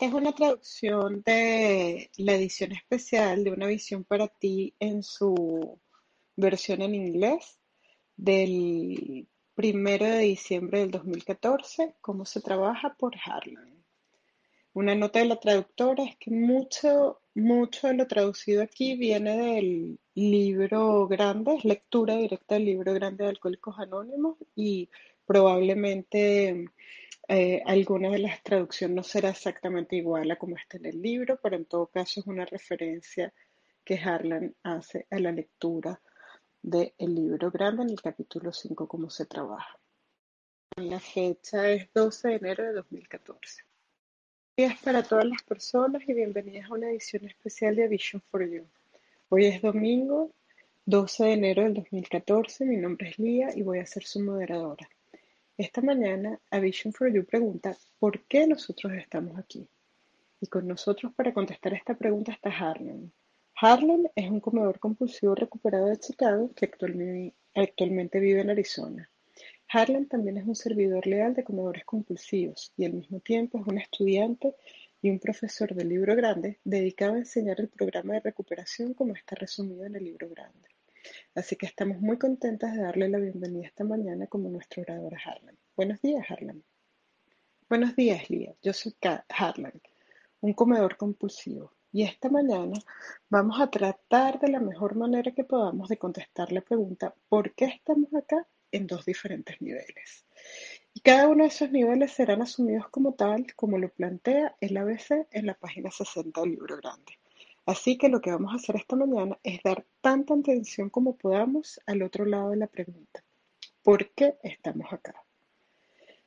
Es una traducción de la edición especial de Una visión para ti en su versión en inglés del primero de diciembre del 2014, Cómo se trabaja por Harlan. Una nota de la traductora es que mucho, mucho de lo traducido aquí viene del libro grande, es lectura directa del libro grande de Alcohólicos Anónimos y probablemente eh, alguna de las traducciones no será exactamente igual a como está en el libro, pero en todo caso es una referencia que Harlan hace a la lectura del libro grande en el capítulo 5, cómo se trabaja. La fecha es 12 de enero de 2014. Días para todas las personas y bienvenidas a una edición especial de Vision for You. Hoy es domingo 12 de enero del 2014, mi nombre es Lía y voy a ser su moderadora. Esta mañana, A Vision for You pregunta ¿por qué nosotros estamos aquí? Y con nosotros para contestar esta pregunta está Harlan. Harlan es un comedor compulsivo recuperado de Chicago que actualmente vive en Arizona. Harlan también es un servidor leal de comedores compulsivos y al mismo tiempo es un estudiante y un profesor del libro grande dedicado a enseñar el programa de recuperación como está resumido en el libro grande. Así que estamos muy contentas de darle la bienvenida esta mañana como nuestra oradora Harlan. Buenos días, Harlan. Buenos días, Lía. Yo soy Harlan, un comedor compulsivo. Y esta mañana vamos a tratar de la mejor manera que podamos de contestar la pregunta ¿por qué estamos acá? en dos diferentes niveles. Y cada uno de esos niveles serán asumidos como tal, como lo plantea el ABC en la página 60 del libro grande. Así que lo que vamos a hacer esta mañana es dar tanta atención como podamos al otro lado de la pregunta. ¿Por qué estamos acá?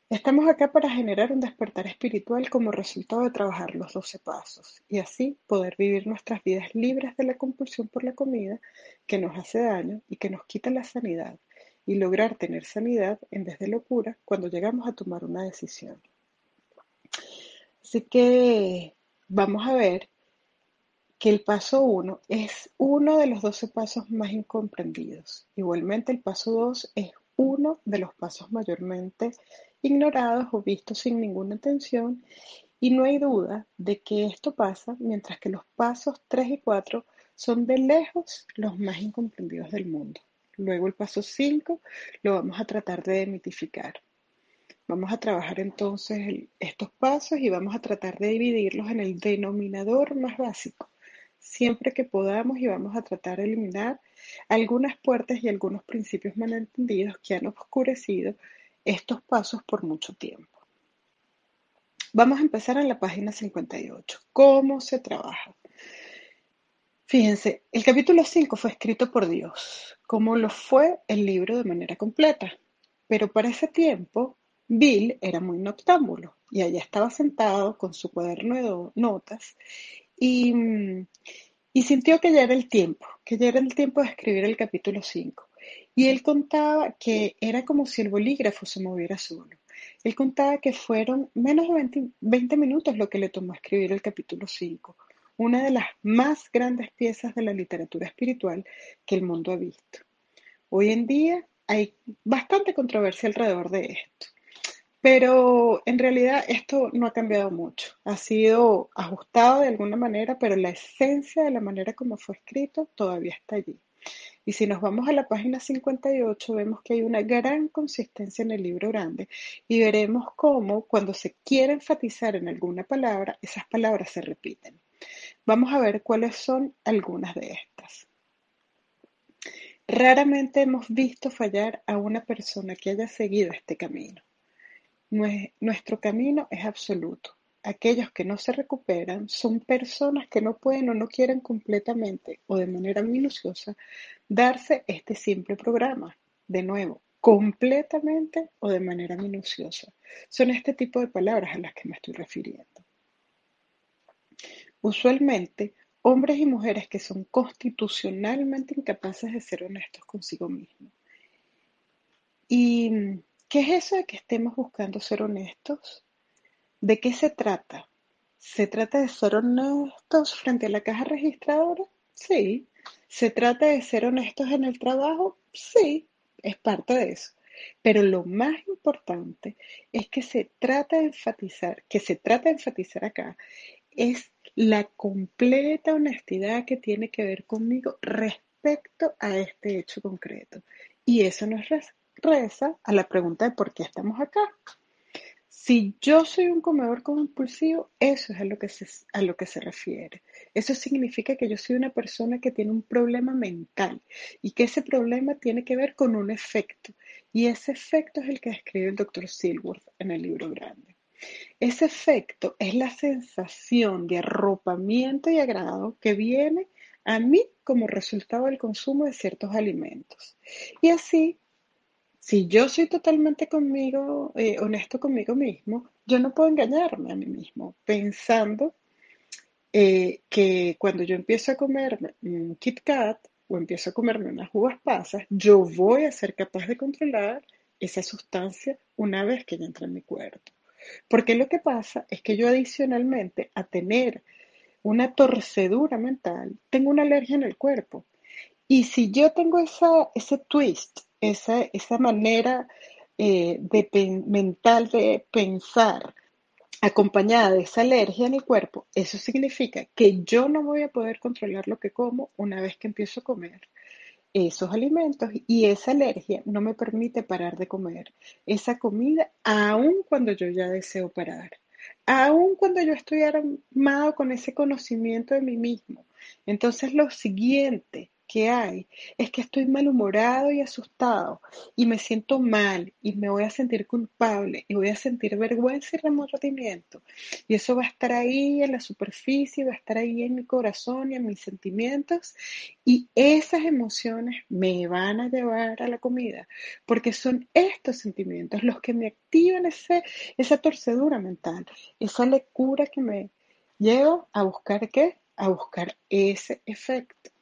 Estamos acá para generar un despertar espiritual como resultado de trabajar los 12 pasos y así poder vivir nuestras vidas libres de la compulsión por la comida que nos hace daño y que nos quita la sanidad y lograr tener sanidad en vez de locura cuando llegamos a tomar una decisión. Así que vamos a ver que el paso 1 es uno de los 12 pasos más incomprendidos. Igualmente el paso 2 es uno de los pasos mayormente ignorados o vistos sin ninguna atención y no hay duda de que esto pasa mientras que los pasos 3 y 4 son de lejos los más incomprendidos del mundo. Luego el paso 5 lo vamos a tratar de demitificar. Vamos a trabajar entonces estos pasos y vamos a tratar de dividirlos en el denominador más básico, siempre que podamos y vamos a tratar de eliminar algunas puertas y algunos principios malentendidos que han oscurecido estos pasos por mucho tiempo. Vamos a empezar en la página 58. ¿Cómo se trabaja? Fíjense, el capítulo 5 fue escrito por Dios, como lo fue el libro de manera completa. Pero para ese tiempo, Bill era muy noctámbulo y allá estaba sentado con su cuaderno de notas y, sintió que ya era el tiempo, que ya era el tiempo de escribir el capítulo 5. Y él contaba que era como si el bolígrafo se moviera solo. Él contaba que fueron menos de 20, minutos lo que le tomó escribir el capítulo 5, una de las más grandes piezas de la literatura espiritual que el mundo ha visto. Hoy en día hay bastante controversia alrededor de esto. Pero en realidad esto no ha cambiado mucho. Ha sido ajustado de alguna manera, pero la esencia de la manera como fue escrito todavía está allí. Y si nos vamos a la página 58, vemos que hay una gran consistencia en el libro grande y veremos cómo cuando se quiere enfatizar en alguna palabra, esas palabras se repiten. Vamos a ver cuáles son algunas de estas. Raramente hemos visto fallar a una persona que haya seguido este camino. Nuestro camino es absoluto. Aquellos que no se recuperan son personas que no pueden o no quieren completamente o de manera minuciosa darse este simple programa. De nuevo, completamente o de manera minuciosa. Son este tipo de palabras a las que me estoy refiriendo. Usualmente, hombres y mujeres que son constitucionalmente incapaces de ser honestos consigo mismos. Y ¿Qué es eso de que estemos buscando ser honestos? ¿De qué se trata? ¿Se trata de ser honestos frente a la caja registradora? Sí. ¿Se trata de ser honestos en el trabajo? Sí, es parte de eso. Pero lo más importante es que se trata de enfatizar, que se trata de enfatizar acá, es la completa honestidad que tiene que ver conmigo respecto a este hecho concreto. Y eso nos reza a la pregunta de por qué estamos acá. Si yo soy un comedor compulsivo, eso es a lo, que se, a lo que se refiere. Eso significa que yo soy una persona que tiene un problema mental y que ese problema tiene que ver con un efecto. Y ese efecto es el que describe el doctor Silworth en el libro grande. Ese efecto es la sensación de arropamiento y agrado que viene a mí como resultado del consumo de ciertos alimentos. Y así si yo soy totalmente conmigo, eh, honesto conmigo mismo, yo no puedo engañarme a mí mismo pensando eh, que cuando yo empiezo a comerme un Kit Kat o empiezo a comerme unas uvas pasas, yo voy a ser capaz de controlar esa sustancia una vez que ya entra en mi cuerpo. Porque lo que pasa es que yo adicionalmente a tener una torcedura mental, tengo una alergia en el cuerpo. Y si yo tengo esa, ese twist esa, esa manera eh, de mental de pensar acompañada de esa alergia en el cuerpo, eso significa que yo no voy a poder controlar lo que como una vez que empiezo a comer esos alimentos y esa alergia no me permite parar de comer esa comida aun cuando yo ya deseo parar, aun cuando yo estoy armado con ese conocimiento de mí mismo. Entonces lo siguiente hay es que estoy malhumorado y asustado y me siento mal y me voy a sentir culpable y voy a sentir vergüenza y remordimiento. Y eso va a estar ahí en la superficie, va a estar ahí en mi corazón y en mis sentimientos y esas emociones me van a llevar a la comida porque son estos sentimientos los que me activan ese, esa torcedura mental, esa lecura que me lleva a buscar qué? A buscar ese efecto.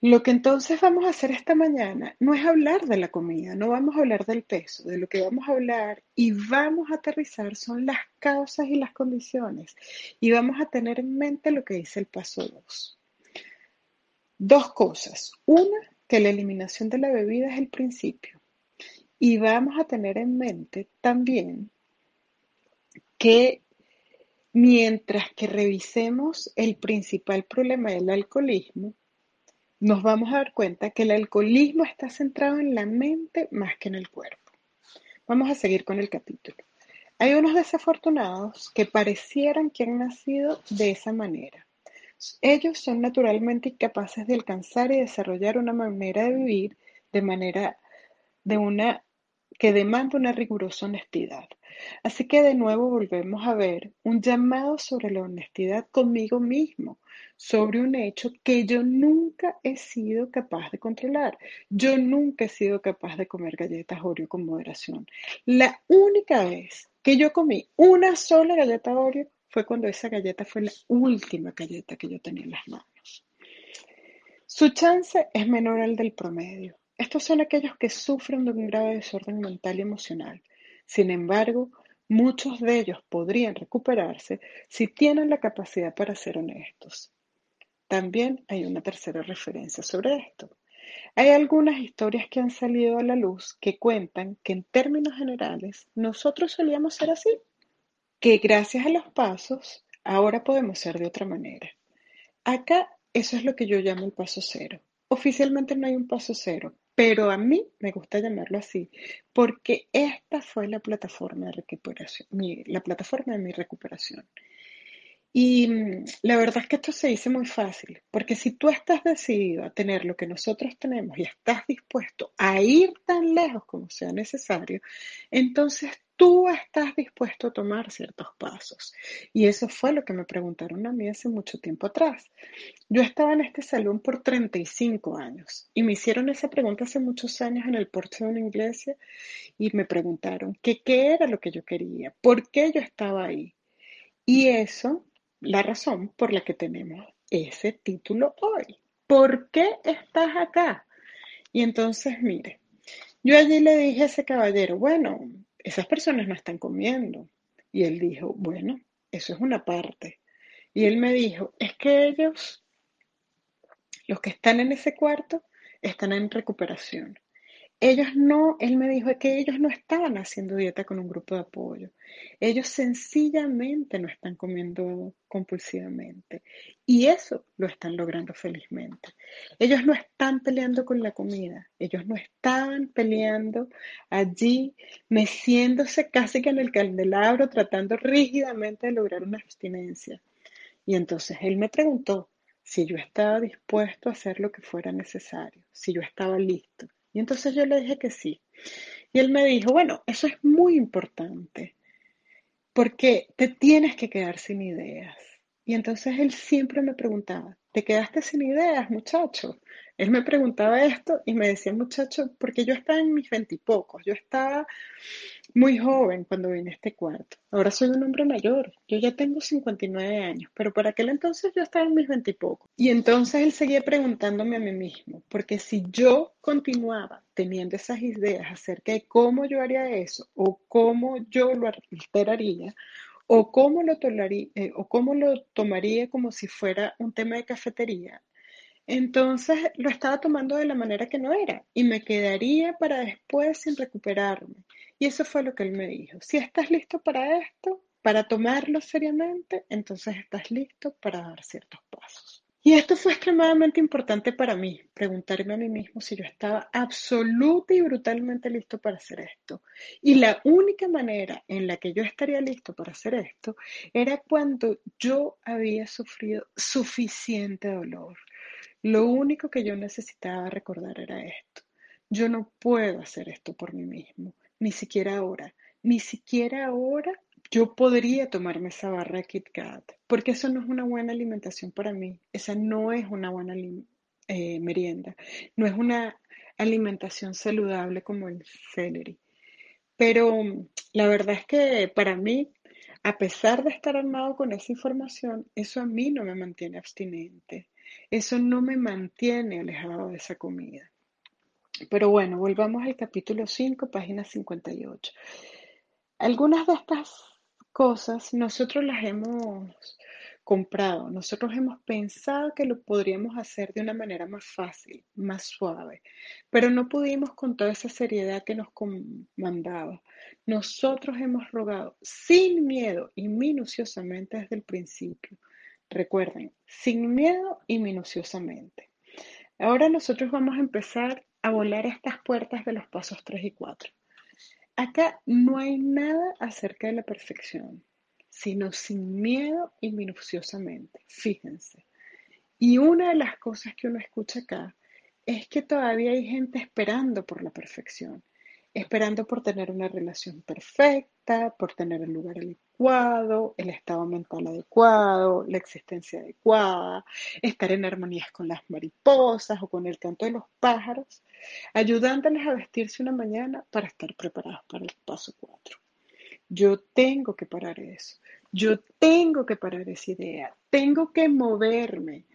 Lo que entonces vamos a hacer esta mañana no es hablar de la comida, no vamos a hablar del peso, de lo que vamos a hablar y vamos a aterrizar son las causas y las condiciones y vamos a tener en mente lo que dice el paso 2. Dos cosas. Una, que la eliminación de la bebida es el principio y vamos a tener en mente también que mientras que revisemos el principal problema del alcoholismo, nos vamos a dar cuenta que el alcoholismo está centrado en la mente más que en el cuerpo. Vamos a seguir con el capítulo. Hay unos desafortunados que parecieran que han nacido de esa manera. Ellos son naturalmente incapaces de alcanzar y desarrollar una manera de vivir de manera de una que demanda una rigurosa honestidad. Así que de nuevo volvemos a ver un llamado sobre la honestidad conmigo mismo, sobre un hecho que yo nunca he sido capaz de controlar. Yo nunca he sido capaz de comer galletas Oreo con moderación. La única vez que yo comí una sola galleta Oreo fue cuando esa galleta fue la última galleta que yo tenía en las manos. Su chance es menor al del promedio. Estos son aquellos que sufren de un grave desorden mental y emocional. Sin embargo, muchos de ellos podrían recuperarse si tienen la capacidad para ser honestos. También hay una tercera referencia sobre esto. Hay algunas historias que han salido a la luz que cuentan que en términos generales nosotros solíamos ser así, que gracias a los pasos ahora podemos ser de otra manera. Acá eso es lo que yo llamo el paso cero. Oficialmente no hay un paso cero, pero a mí me gusta llamarlo así, porque esta fue la plataforma de recuperación, la plataforma de mi recuperación. Y mm, la verdad es que esto se dice muy fácil, porque si tú estás decidido a tener lo que nosotros tenemos y estás dispuesto a ir tan lejos como sea necesario, entonces tú estás dispuesto a tomar ciertos pasos. Y eso fue lo que me preguntaron a mí hace mucho tiempo atrás. Yo estaba en este salón por 35 años y me hicieron esa pregunta hace muchos años en el porche de una iglesia y me preguntaron qué era lo que yo quería, por qué yo estaba ahí. Y eso la razón por la que tenemos ese título hoy. ¿Por qué estás acá? Y entonces, mire, yo allí le dije a ese caballero, bueno, esas personas no están comiendo. Y él dijo, bueno, eso es una parte. Y él me dijo, es que ellos, los que están en ese cuarto, están en recuperación. Ellos no, él me dijo que ellos no estaban haciendo dieta con un grupo de apoyo. Ellos sencillamente no están comiendo compulsivamente. Y eso lo están logrando felizmente. Ellos no están peleando con la comida. Ellos no estaban peleando allí, meciéndose casi que en el candelabro, tratando rígidamente de lograr una abstinencia. Y entonces él me preguntó si yo estaba dispuesto a hacer lo que fuera necesario, si yo estaba listo. Y entonces yo le dije que sí. Y él me dijo, bueno, eso es muy importante, porque te tienes que quedar sin ideas. Y entonces él siempre me preguntaba, ¿te quedaste sin ideas, muchacho? Él me preguntaba esto y me decía, muchacho, porque yo estaba en mis veintipocos, yo estaba muy joven cuando vine a este cuarto. Ahora soy un hombre mayor, yo ya tengo 59 años, pero por aquel entonces yo estaba en mis veintipocos. Y, y entonces él seguía preguntándome a mí mismo, porque si yo continuaba teniendo esas ideas acerca de cómo yo haría eso o cómo yo lo alteraría, o cómo lo, eh, o cómo lo tomaría como si fuera un tema de cafetería, entonces lo estaba tomando de la manera que no era y me quedaría para después sin recuperarme. Y eso fue lo que él me dijo. Si estás listo para esto, para tomarlo seriamente, entonces estás listo para dar ciertos pasos. Y esto fue extremadamente importante para mí, preguntarme a mí mismo si yo estaba absoluta y brutalmente listo para hacer esto. Y la única manera en la que yo estaría listo para hacer esto era cuando yo había sufrido suficiente dolor lo único que yo necesitaba recordar era esto. Yo no puedo hacer esto por mí mismo, ni siquiera ahora. Ni siquiera ahora yo podría tomarme esa barra de Kit Kat, porque eso no es una buena alimentación para mí. Esa no es una buena eh, merienda. No es una alimentación saludable como el celery. Pero la verdad es que para mí, a pesar de estar armado con esa información, eso a mí no me mantiene abstinente. Eso no me mantiene alejado de esa comida. Pero bueno, volvamos al capítulo 5, página 58. Algunas de estas cosas nosotros las hemos comprado, nosotros hemos pensado que lo podríamos hacer de una manera más fácil, más suave, pero no pudimos con toda esa seriedad que nos comandaba. Nosotros hemos rogado sin miedo y minuciosamente desde el principio Recuerden, sin miedo y minuciosamente. Ahora nosotros vamos a empezar a volar estas puertas de los pasos 3 y 4. Acá no hay nada acerca de la perfección, sino sin miedo y minuciosamente. Fíjense. Y una de las cosas que uno escucha acá es que todavía hay gente esperando por la perfección esperando por tener una relación perfecta, por tener el lugar el estado mental adecuado, la existencia adecuada, estar en armonía con las mariposas o con el canto de los pájaros, ayudándoles a vestirse una mañana para estar preparados para el paso 4. Yo tengo que parar eso, yo tengo que parar esa idea, tengo que moverme,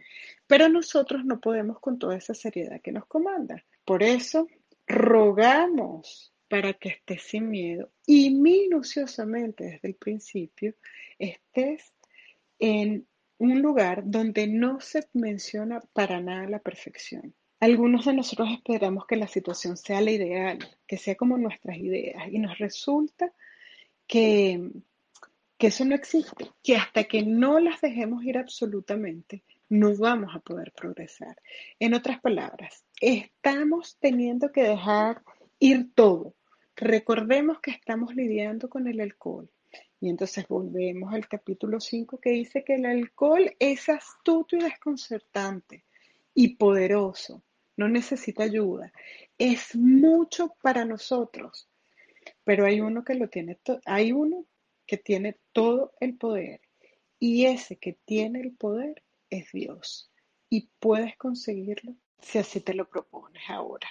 pero nosotros no podemos con toda esa seriedad que nos comanda. Por eso rogamos para que estés sin miedo y minuciosamente desde el principio estés en un lugar donde no se menciona para nada la perfección. Algunos de nosotros esperamos que la situación sea la ideal, que sea como nuestras ideas y nos resulta que, que eso no existe, que hasta que no las dejemos ir absolutamente, no vamos a poder progresar. En otras palabras, estamos teniendo que dejar ir todo. Recordemos que estamos lidiando con el alcohol. Y entonces volvemos al capítulo 5 que dice que el alcohol es astuto y desconcertante y poderoso. No necesita ayuda. Es mucho para nosotros. Pero hay uno que lo tiene hay uno que tiene todo el poder. Y ese que tiene el poder es Dios y puedes conseguirlo si así te lo propones ahora.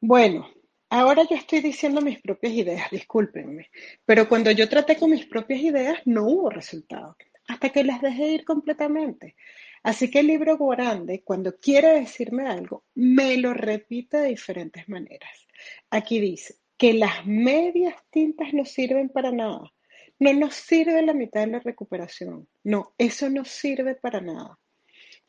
Bueno, ahora yo estoy diciendo mis propias ideas, discúlpenme, pero cuando yo traté con mis propias ideas no hubo resultado, hasta que las dejé ir completamente. Así que el libro grande, cuando quiere decirme algo, me lo repite de diferentes maneras. Aquí dice que las medias tintas no sirven para nada. No nos sirve la mitad de la recuperación. No, eso no sirve para nada.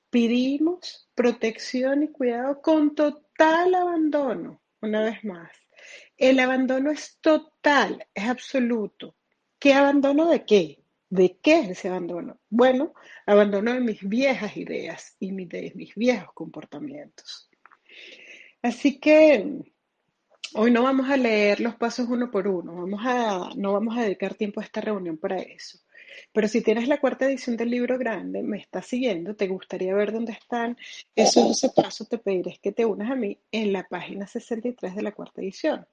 Pedimos protección y cuidado con total abandono, una vez más, el abandono es total, es absoluto. ¿Qué abandono de qué? ¿De qué es ese abandono? Bueno, abandono de mis viejas ideas y de mis viejos comportamientos. Así que hoy no vamos a leer los pasos uno por uno, vamos a, no vamos a dedicar tiempo a esta reunión para eso. Pero si tienes la cuarta edición del libro grande, me estás siguiendo, te gustaría ver dónde están esos 12 pasos, te pediré que te unas a mí en la página 63 de la cuarta edición.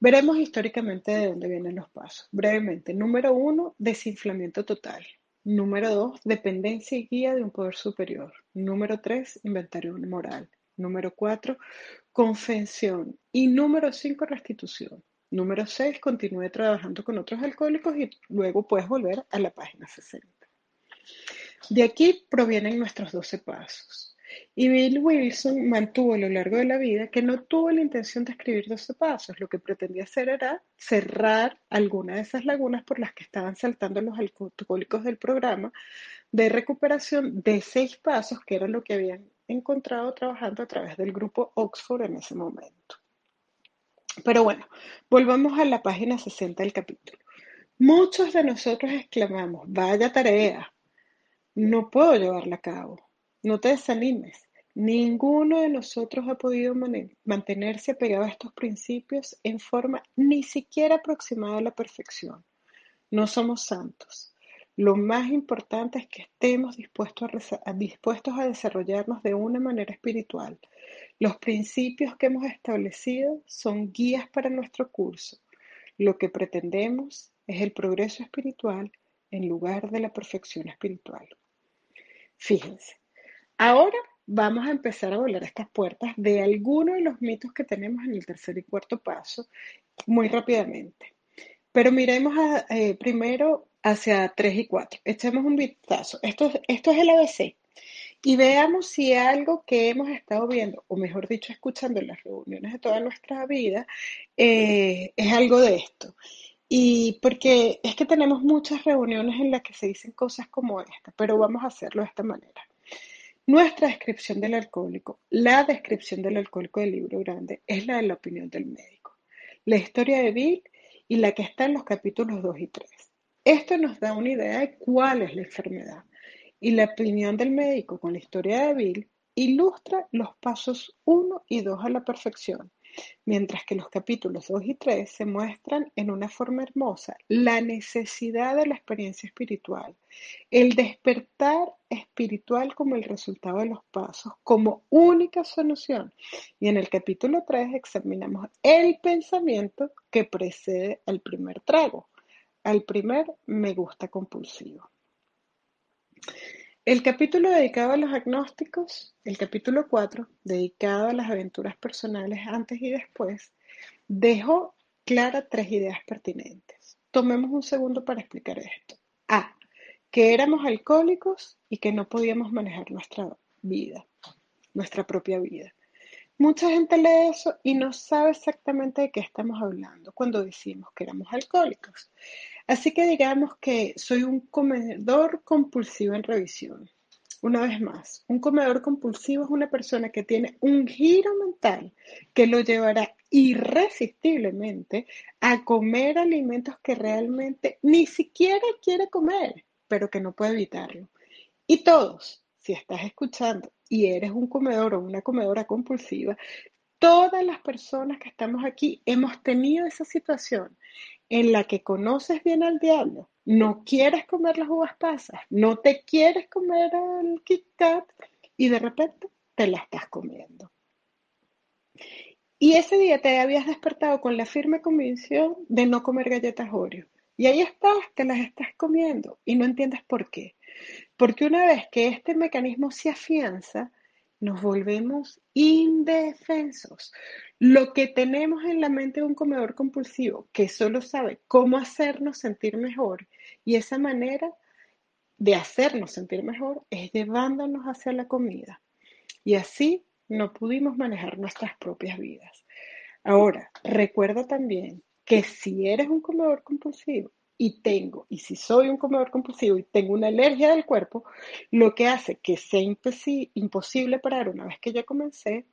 Veremos históricamente de dónde vienen los pasos. Brevemente, número uno, desinflamiento total. Número dos, dependencia y guía de un poder superior. Número tres, inventario moral. Número cuatro, confesión. Y número cinco, restitución. Número seis, continúe trabajando con otros alcohólicos y luego puedes volver a la página 60. De aquí provienen nuestros 12 pasos. Y Bill Wilson mantuvo a lo largo de la vida que no tuvo la intención de escribir 12 pasos. Lo que pretendía hacer era cerrar alguna de esas lagunas por las que estaban saltando los alcohólicos del programa de recuperación de seis pasos, que era lo que habían encontrado trabajando a través del grupo Oxford en ese momento. Pero bueno, volvamos a la página 60 del capítulo. Muchos de nosotros exclamamos, vaya tarea, no puedo llevarla a cabo. No te desanimes. Ninguno de nosotros ha podido mantenerse apegado a estos principios en forma ni siquiera aproximada a la perfección. No somos santos. Lo más importante es que estemos dispuestos a, dispuestos a desarrollarnos de una manera espiritual. Los principios que hemos establecido son guías para nuestro curso. Lo que pretendemos es el progreso espiritual en lugar de la perfección espiritual. Fíjense, Ahora vamos a empezar a volar estas puertas de algunos de los mitos que tenemos en el tercer y cuarto paso muy rápidamente. Pero miremos eh, primero hacia tres y cuatro. Echemos un vistazo. Esto es el ABC. Y veamos si algo que hemos estado viendo, o mejor dicho, escuchando en las reuniones de toda nuestra vida, eh, es algo de esto. Y porque es que tenemos muchas reuniones en las que se dicen cosas como esta, pero vamos a hacerlo de esta manera. Nuestra descripción del alcohólico, la descripción del alcohólico del libro grande, es la de la opinión del médico. La historia de Bill y la que está en los capítulos 2 y 3. Esto nos da una idea de cuál es la enfermedad. Y la opinión del médico con la historia de Bill ilustra los pasos 1 y 2 a la perfección mientras que los capítulos 2 y 3 se muestran en una forma hermosa la necesidad de la experiencia espiritual, el despertar espiritual como el resultado de los pasos, como única solución. Y en el capítulo 3 examinamos el pensamiento que precede al primer trago, al primer me gusta compulsivo. El capítulo dedicado a los agnósticos, el capítulo 4, dedicado a las aventuras personales antes y después, dejó claras tres ideas pertinentes. Tomemos un segundo para explicar esto. A, que éramos alcohólicos y que no podíamos manejar nuestra vida, nuestra propia vida. Mucha gente lee eso y no sabe exactamente de qué estamos hablando cuando decimos que éramos alcohólicos. Así que digamos que soy un comedor compulsivo en revisión. Una vez más, un comedor compulsivo es una persona que tiene un giro mental que lo llevará irresistiblemente a comer alimentos que realmente ni siquiera quiere comer, pero que no puede evitarlo. Y todos, si estás escuchando y eres un comedor o una comedora compulsiva, todas las personas que estamos aquí hemos tenido esa situación en la que conoces bien al diablo, no quieres comer las uvas pasas, no te quieres comer el Kit Kat y de repente te la estás comiendo. Y ese día te habías despertado con la firme convicción de no comer galletas Oreo. Y ahí estás, te las estás comiendo y no entiendes por qué. Porque una vez que este mecanismo se afianza, nos volvemos indefensos. Lo que tenemos en la mente de un comedor compulsivo, que solo sabe cómo hacernos sentir mejor, y esa manera de hacernos sentir mejor es llevándonos hacia la comida. Y así no pudimos manejar nuestras propias vidas. Ahora, recuerda también que si eres un comedor compulsivo y tengo, y si soy un comedor compulsivo y tengo una alergia del cuerpo, lo que hace que sea imposible parar una vez que ya comencé,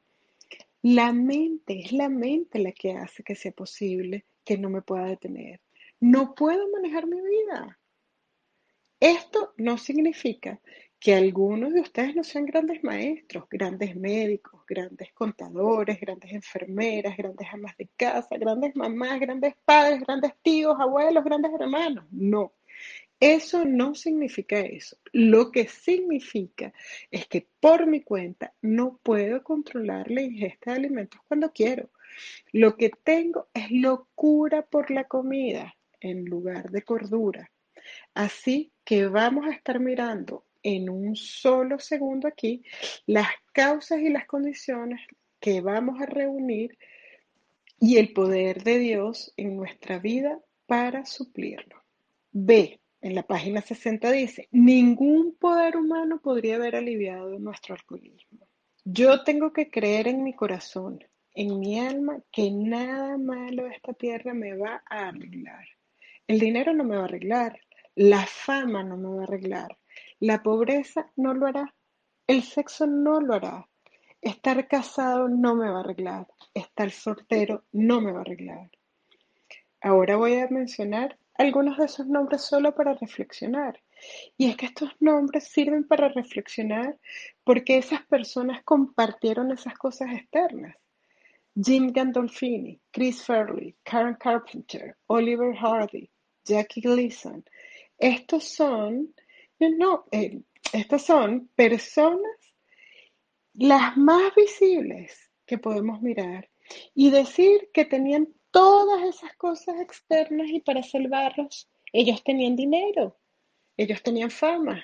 La mente, es la mente la que hace que sea posible que no me pueda detener. No puedo manejar mi vida. Esto no significa que algunos de ustedes no sean grandes maestros, grandes médicos, grandes contadores, grandes enfermeras, grandes amas de casa, grandes mamás, grandes padres, grandes tíos, abuelos, grandes hermanos. No, eso no significa eso. Lo que significa es que por mi cuenta no puedo controlar la ingesta de alimentos cuando quiero. Lo que tengo es locura por la comida en lugar de cordura. Así que vamos a estar mirando en un solo segundo aquí las causas y las condiciones que vamos a reunir y el poder de Dios en nuestra vida para suplirlo. B. En la página 60 dice, ningún poder humano podría haber aliviado nuestro alcoholismo. Yo tengo que creer en mi corazón, en mi alma, que nada malo de esta tierra me va a arreglar. El dinero no me va a arreglar, la fama no me va a arreglar, la pobreza no lo hará, el sexo no lo hará, estar casado no me va a arreglar, estar soltero no me va a arreglar. Ahora voy a mencionar algunos de esos nombres solo para reflexionar. Y es que estos nombres sirven para reflexionar porque esas personas compartieron esas cosas externas. Jim Gandolfini, Chris Fairley, Karen Carpenter, Oliver Hardy, Jackie Gleason, estos son, no, eh, estas son personas las más visibles que podemos mirar y decir que tenían todas esas cosas externas y para salvarlos ellos tenían dinero, ellos tenían fama,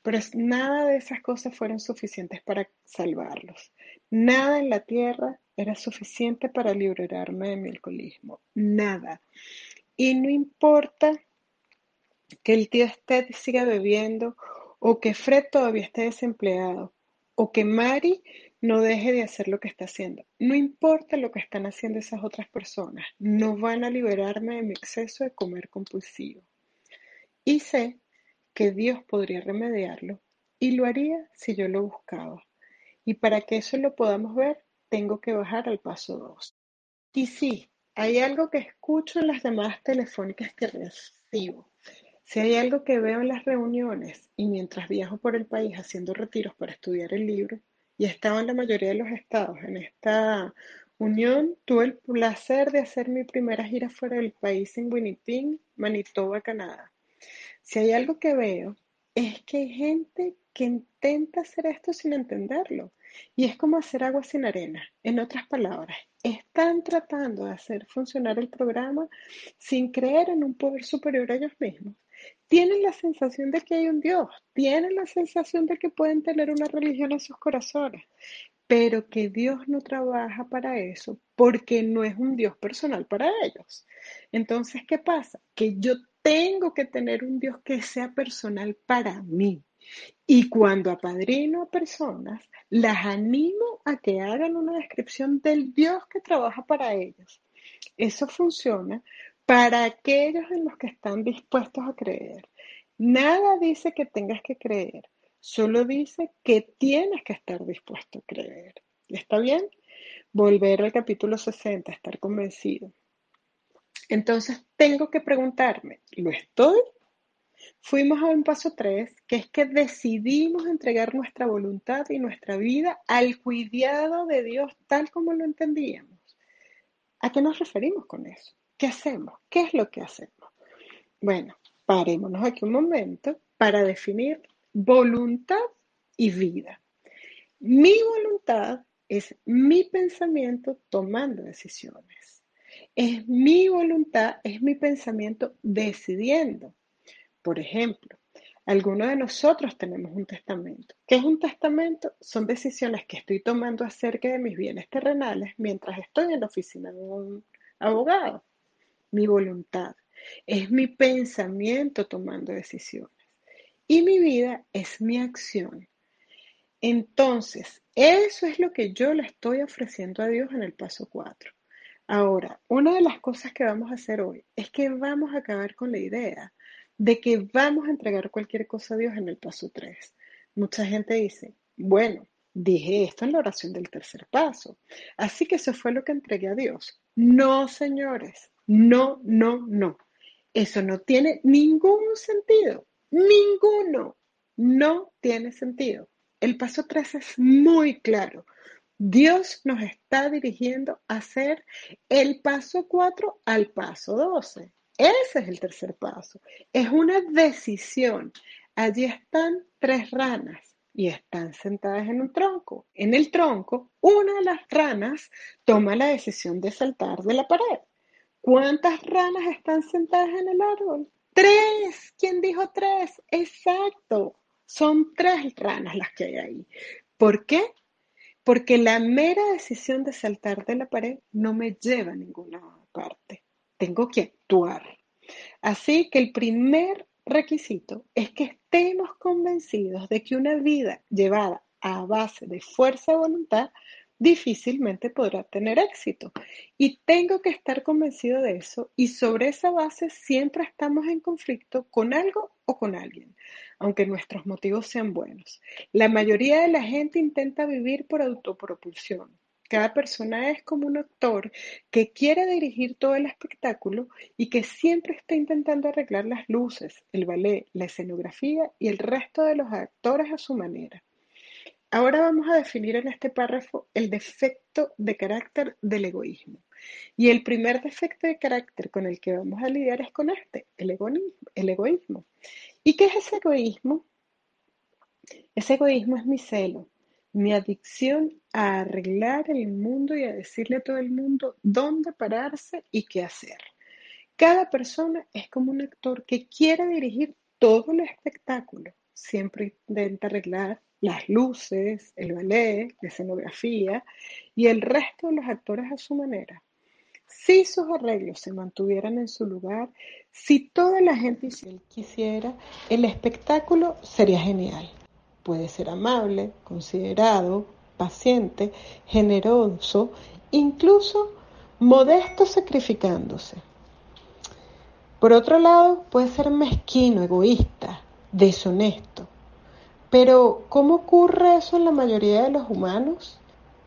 pero nada de esas cosas fueron suficientes para salvarlos. Nada en la tierra era suficiente para liberarme de mi alcoholismo, nada. Y no importa que el tío Ted siga bebiendo, o que Fred todavía esté desempleado, o que Mari no deje de hacer lo que está haciendo. No importa lo que están haciendo esas otras personas, no van a liberarme de mi exceso de comer compulsivo. Y sé que Dios podría remediarlo y lo haría si yo lo buscaba. Y para que eso lo podamos ver, tengo que bajar al paso 2. Y sí, hay algo que escucho en las llamadas telefónicas que recibo. Si hay algo que veo en las reuniones y mientras viajo por el país haciendo retiros para estudiar el libro, y he estado en la mayoría de los estados en esta unión, tuve el placer de hacer mi primera gira fuera del país en Winnipeg, Manitoba, Canadá. Si hay algo que veo, es que hay gente que intenta hacer esto sin entenderlo. Y es como hacer agua sin arena. En otras palabras, están tratando de hacer funcionar el programa sin creer en un poder superior a ellos mismos tienen la sensación de que hay un Dios, tienen la sensación de que pueden tener una religión en sus corazones, pero que Dios no trabaja para eso porque no es un Dios personal para ellos. Entonces, ¿qué pasa? Que yo tengo que tener un Dios que sea personal para mí. Y cuando apadrino a personas, las animo a que hagan una descripción del Dios que trabaja para ellos. Eso funciona para aquellos en los que están dispuestos a creer. Nada dice que tengas que creer, solo dice que tienes que estar dispuesto a creer. ¿Está bien? Volver al capítulo 60, estar convencido. Entonces tengo que preguntarme, ¿lo estoy? Fuimos a un paso 3, que es que decidimos entregar nuestra voluntad y nuestra vida al cuidado de Dios tal como lo entendíamos. ¿A qué nos referimos con eso? ¿Qué hacemos? ¿Qué es lo que hacemos? Bueno, parémonos aquí un momento para definir voluntad y vida. Mi voluntad es mi pensamiento tomando decisiones. Es mi voluntad, es mi pensamiento decidiendo. Por ejemplo, algunos de nosotros tenemos un testamento. ¿Qué es un testamento? Son decisiones que estoy tomando acerca de mis bienes terrenales mientras estoy en la oficina de un abogado mi voluntad, es mi pensamiento tomando decisiones. Y mi vida es mi acción. Entonces, eso es lo que yo le estoy ofreciendo a Dios en el paso 4. Ahora, una de las cosas que vamos a hacer hoy es que vamos a acabar con la idea de que vamos a entregar cualquier cosa a Dios en el paso 3. Mucha gente dice, bueno, Dije esto en la oración del tercer paso. Así que eso fue lo que entregué a Dios. No, señores, no, no, no. Eso no tiene ningún sentido. Ninguno. No tiene sentido. El paso 3 es muy claro. Dios nos está dirigiendo a hacer el paso 4 al paso 12. Ese es el tercer paso. Es una decisión. Allí están tres ranas y están sentadas en un tronco. En el tronco, una de las ranas toma la decisión de saltar de la pared. ¿Cuántas ranas están sentadas en el árbol? Tres. ¿Quién dijo tres? Exacto. Son tres ranas las que hay ahí. ¿Por qué? Porque la mera decisión de saltar de la pared no me lleva a ninguna parte. Tengo que actuar. Así que el primer requisito es que estemos convencidos de que una vida llevada a base de fuerza de voluntad difícilmente podrá tener éxito. Y tengo que estar convencido de eso y sobre esa base siempre estamos en conflicto con algo o con alguien, aunque nuestros motivos sean buenos. La mayoría de la gente intenta vivir por autopropulsión. Cada persona es como un actor que quiere dirigir todo el espectáculo y que siempre está intentando arreglar las luces, el ballet, la escenografía y el resto de los actores a su manera. Ahora vamos a definir en este párrafo el defecto de carácter del egoísmo. Y el primer defecto de carácter con el que vamos a lidiar es con este, el, egoísmo. ¿Y qué es ese egoísmo? Ese egoísmo es mi celo, mi adicción a arreglar el mundo y a decirle a todo el mundo dónde pararse y qué hacer. Cada persona es como un actor que quiere dirigir todo el espectáculo. Siempre intenta arreglar las luces, el ballet, la escenografía y el resto de los actores a su manera. Si sus arreglos se mantuvieran en su lugar, si toda la gente quisiera, el espectáculo sería genial. Puede ser amable, considerado, paciente, generoso, incluso modesto sacrificándose. Por otro lado, puede ser mezquino, egoísta, deshonesto, pero, ¿cómo ocurre eso en la mayoría de los humanos?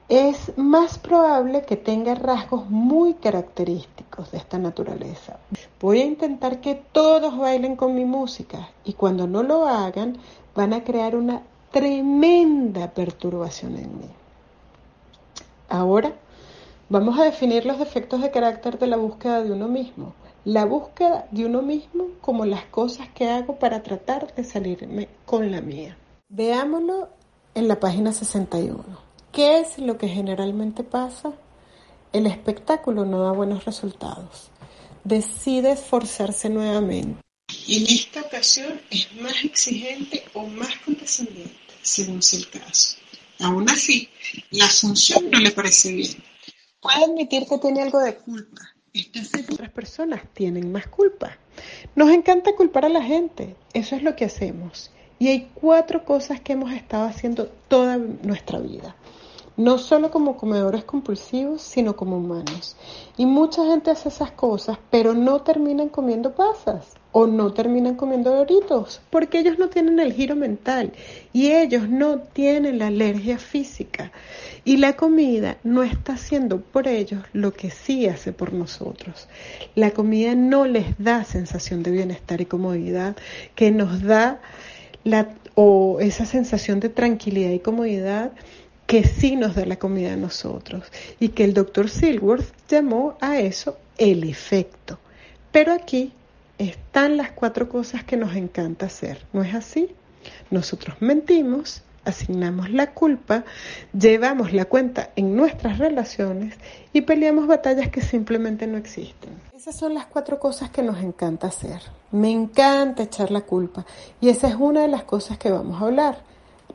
Es más probable que tenga rasgos muy característicos de esta naturaleza. Voy a intentar que todos bailen con mi música y cuando no lo hagan van a crear una tremenda perturbación en mí. Ahora vamos a definir los defectos de carácter de la búsqueda de uno mismo. La búsqueda de uno mismo como las cosas que hago para tratar de salirme con la mía. Veámoslo en la página 61. ¿Qué es lo que generalmente pasa? El espectáculo no da buenos resultados. Decide esforzarse nuevamente. Y en esta ocasión es más exigente o más condescendiente, según sea el caso. Aún así, la función no le parece bien. Puede admitir que tiene algo de culpa. Estas otras personas tienen más culpa. Nos encanta culpar a la gente. Eso es lo que hacemos. Y hay cuatro cosas que hemos estado haciendo toda nuestra vida. No solo como comedores compulsivos, sino como humanos. Y mucha gente hace esas cosas, pero no terminan comiendo pasas o no terminan comiendo doritos, porque ellos no tienen el giro mental y ellos no tienen la alergia física. Y la comida no está haciendo por ellos lo que sí hace por nosotros. La comida no les da sensación de bienestar y comodidad que nos da o esa sensación de tranquilidad y comodidad que sí nos da la comida a nosotros y que el doctor Silworth llamó a eso el efecto. Pero aquí están las cuatro cosas que nos encanta hacer, ¿no es así? Nosotros mentimos, asignamos la culpa, llevamos la cuenta en nuestras relaciones y peleamos batallas que simplemente no existen. Esas son las cuatro cosas que nos encanta hacer. Me encanta echar la culpa y esa es una de las cosas que vamos a hablar.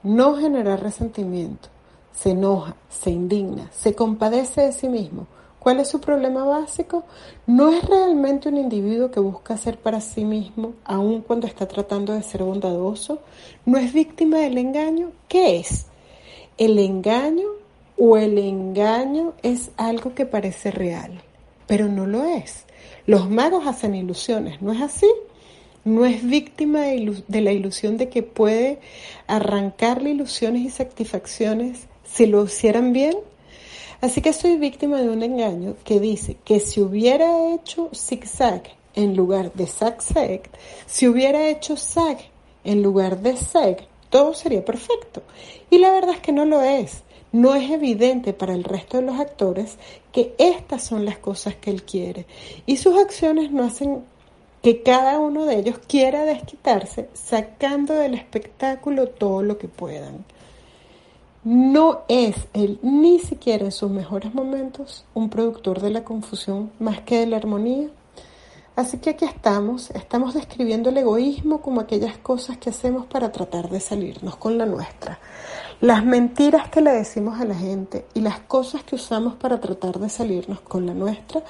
No generar resentimiento. Se enoja, se indigna, se compadece de sí mismo. ¿Cuál es su problema básico? No es realmente un individuo que busca hacer para sí mismo, aun cuando está tratando de ser bondadoso. No es víctima del engaño. ¿Qué es? El engaño o el engaño es algo que parece real, pero no lo es. Los magos hacen ilusiones, ¿no es así? no es víctima de, de, la ilusión de que puede arrancarle ilusiones y satisfacciones si lo hicieran bien. Así que soy víctima de un engaño que dice que si hubiera hecho zigzag en lugar de zag-zag, si hubiera hecho zag en lugar de zag, todo sería perfecto. Y la verdad es que no lo es. No es evidente para el resto de los actores que estas son las cosas que él quiere. Y sus acciones no hacen que cada uno de ellos quiera desquitarse sacando del espectáculo todo lo que puedan. No es él ni siquiera en sus mejores momentos un productor de la confusión más que de la armonía. Así que aquí estamos, estamos describiendo el egoísmo como aquellas cosas que hacemos para tratar de salirnos con la nuestra. Las mentiras que le decimos a la gente y las cosas que usamos para tratar de salirnos con la nuestra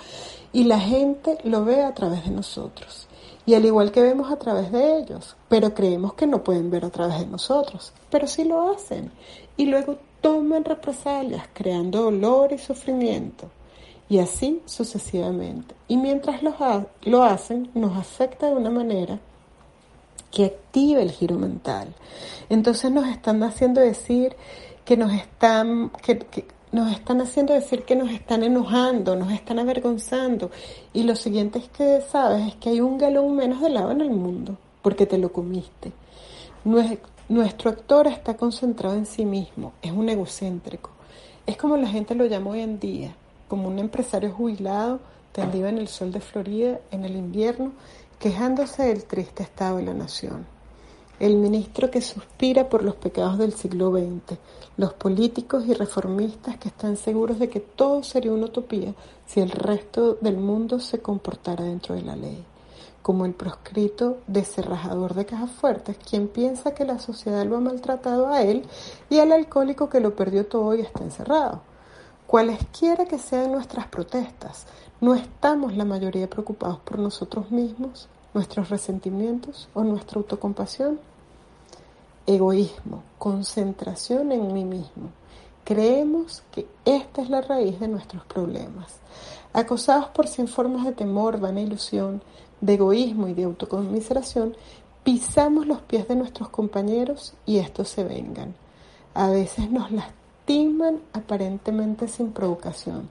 y la gente lo ve a través de nosotros. Y al igual que vemos a través de ellos, pero creemos que no pueden ver a través de nosotros, pero sí lo hacen. Y luego toman represalias, creando dolor y sufrimiento. Y así sucesivamente. Y mientras lo, lo hacen, nos afecta de una manera que active el giro mental. Entonces nos están haciendo decir que nos están, que, nos están haciendo decir que nos están enojando, nos están avergonzando. Y lo siguiente es que sabes es que hay un galón menos de helado en el mundo, porque te lo comiste. Nuestro actor está concentrado en sí mismo, es un egocéntrico. Es como la gente lo llama hoy en día, como un empresario jubilado tendido en el sol de Florida en el invierno, quejándose del triste estado de la nación el ministro que suspira por los pecados del siglo XX, los políticos y reformistas que están seguros de que todo sería una utopía si el resto del mundo se comportara dentro de la ley, como el proscrito deserrajador de cajas fuertes, quien piensa que la sociedad lo ha maltratado a él y al alcohólico que lo perdió todo y está encerrado. Cualesquiera que sean nuestras protestas, no estamos la mayoría preocupados por nosotros mismos, nuestros resentimientos o nuestra autocompasión egoísmo, concentración en mí mismo. Creemos que esta es la raíz de nuestros problemas. Acosados por cien formas de temor, vana ilusión, de egoísmo y de autoconmiseración, pisamos los pies de nuestros compañeros y estos se vengan. A veces nos lastiman aparentemente sin provocación,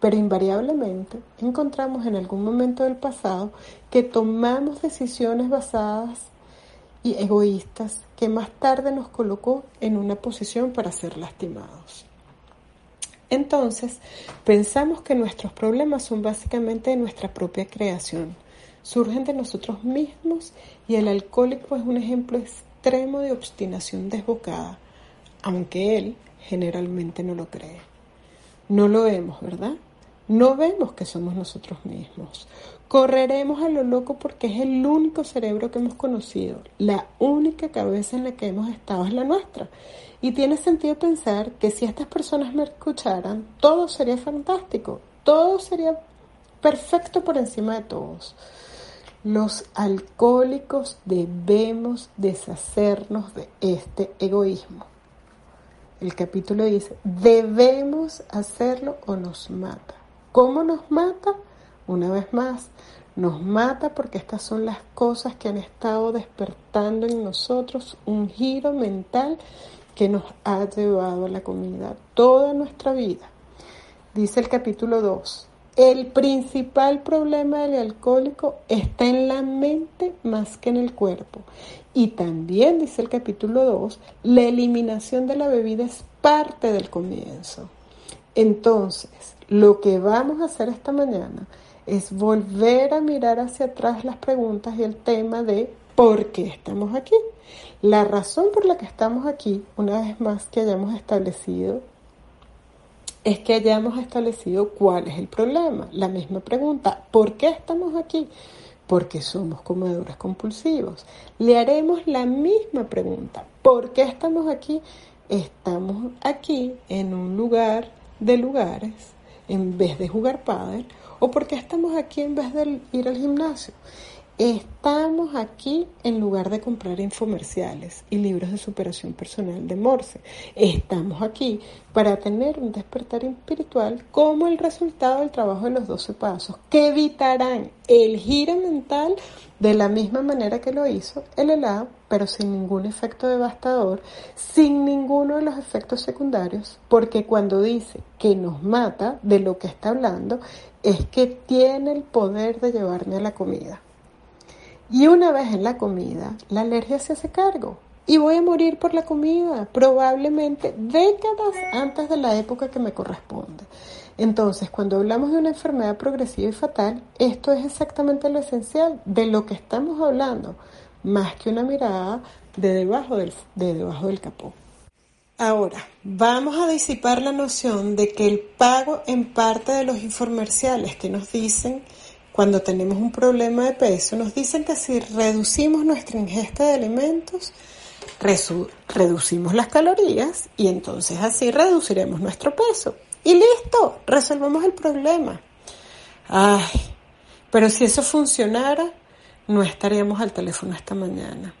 pero invariablemente encontramos en algún momento del pasado que tomamos decisiones basadas y egoístas que más tarde nos colocó en una posición para ser lastimados. Entonces, pensamos que nuestros problemas son básicamente de nuestra propia creación, surgen de nosotros mismos y el alcohólico es un ejemplo extremo de obstinación desbocada, aunque él generalmente no lo cree. No lo vemos, ¿verdad? No vemos que somos nosotros mismos. Correremos a lo loco porque es el único cerebro que hemos conocido. La única cabeza en la que hemos estado es la nuestra. Y tiene sentido pensar que si estas personas me escucharan, todo sería fantástico. Todo sería perfecto por encima de todos. Los alcohólicos debemos deshacernos de este egoísmo. El capítulo dice, debemos hacerlo o nos mata. ¿Cómo nos mata? Una vez más, nos mata porque estas son las cosas que han estado despertando en nosotros un giro mental que nos ha llevado a la comunidad toda nuestra vida. Dice el capítulo 2, el principal problema del alcohólico está en la mente más que en el cuerpo. Y también dice el capítulo 2, la eliminación de la bebida es parte del comienzo. Entonces, lo que vamos a hacer esta mañana es volver a mirar hacia atrás las preguntas y el tema de por qué estamos aquí. La razón por la que estamos aquí, una vez más que hayamos establecido, es que hayamos establecido cuál es el problema. La misma pregunta, ¿por qué estamos aquí? Porque somos comedores compulsivos. Le haremos la misma pregunta, ¿por qué estamos aquí? Estamos aquí en un lugar de lugares en vez de jugar pádel o porque estamos aquí en vez de ir al gimnasio. Estamos aquí en lugar de comprar infomerciales y libros de superación personal de Morse. Estamos aquí para tener un despertar espiritual como el resultado del trabajo de los 12 pasos que evitarán el giro mental de la misma manera que lo hizo el helado, pero sin ningún efecto devastador, sin ninguno de los efectos secundarios, porque cuando dice que nos mata de lo que está hablando, es que tiene el poder de llevarme a la comida. Y una vez en la comida, la alergia se hace cargo. Y voy a morir por la comida, probablemente décadas antes de la época que me corresponde. Entonces, cuando hablamos de una enfermedad progresiva y fatal, esto es exactamente lo esencial de lo que estamos hablando, más que una mirada de debajo del, de debajo del capó. Ahora, vamos a disipar la noción de que el pago en parte de los infomerciales que nos dicen cuando tenemos un problema de peso, nos dicen que si reducimos nuestra ingesta de alimentos, reducimos las calorías y entonces así reduciremos nuestro peso. Y listo, resolvemos el problema. Ay, pero si eso funcionara, no estaríamos al teléfono esta mañana.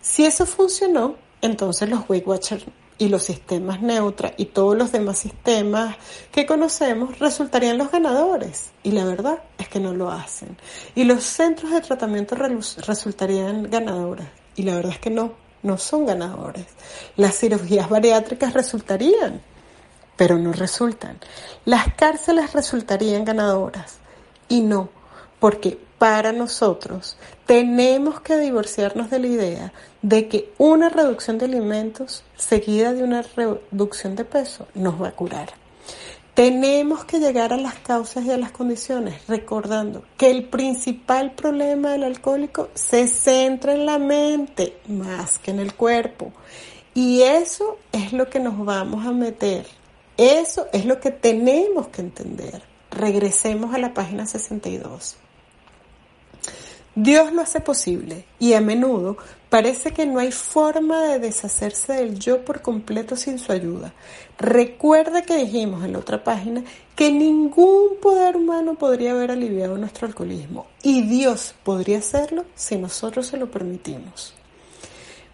Si eso funcionó, entonces los Weight Watchers y los sistemas neutra y todos los demás sistemas que conocemos resultarían los ganadores. Y la verdad es que no lo hacen. Y los centros de tratamiento resultarían ganadores. Y la verdad es que no, no son ganadores. Las cirugías bariátricas resultarían, pero no resultan. Las cárceles resultarían ganadoras. Y no, porque para nosotros tenemos que divorciarnos de la idea de que una reducción de alimentos seguida de una reducción de peso nos va a curar. Tenemos que llegar a las causas y a las condiciones, recordando que el principal problema del alcohólico se centra en la mente más que en el cuerpo. Y eso es lo que nos vamos a meter. Eso es lo que tenemos que entender. Regresemos a la página 62. Dios lo hace posible y a menudo parece que no hay forma de deshacerse del yo por completo sin su ayuda. Recuerda que dijimos en la otra página que ningún poder humano podría haber aliviado nuestro alcoholismo y Dios podría hacerlo si nosotros se lo permitimos.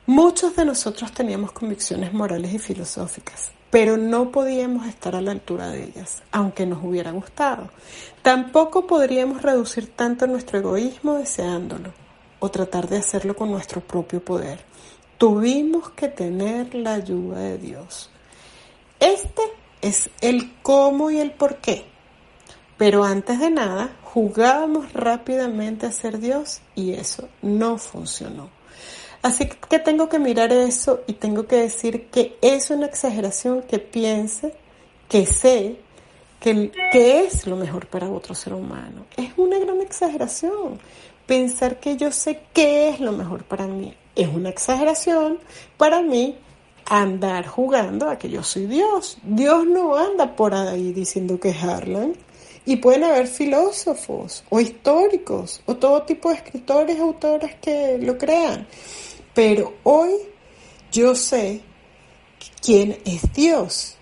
Muchos de nosotros teníamos convicciones morales y filosóficas, pero no podíamos estar a la altura de ellas, aunque nos hubiera gustado. Tampoco podríamos reducir tanto nuestro egoísmo deseándolo o tratar de hacerlo con nuestro propio poder. Tuvimos que tener la ayuda de Dios. Este es el cómo y el por qué. Pero antes de nada, jugábamos rápidamente a ser Dios y eso no funcionó. Así que tengo que mirar eso y tengo que decir que es una exageración que piense, que sé, que, que es lo mejor para otro ser humano. Es una gran exageración pensar que yo sé qué es lo mejor para mí. Es una exageración para mí andar jugando a que yo soy Dios. Dios no anda por ahí diciendo que es Harlan. Y pueden haber filósofos o históricos o todo tipo de escritores, autores que lo crean. Pero hoy yo sé quién es Dios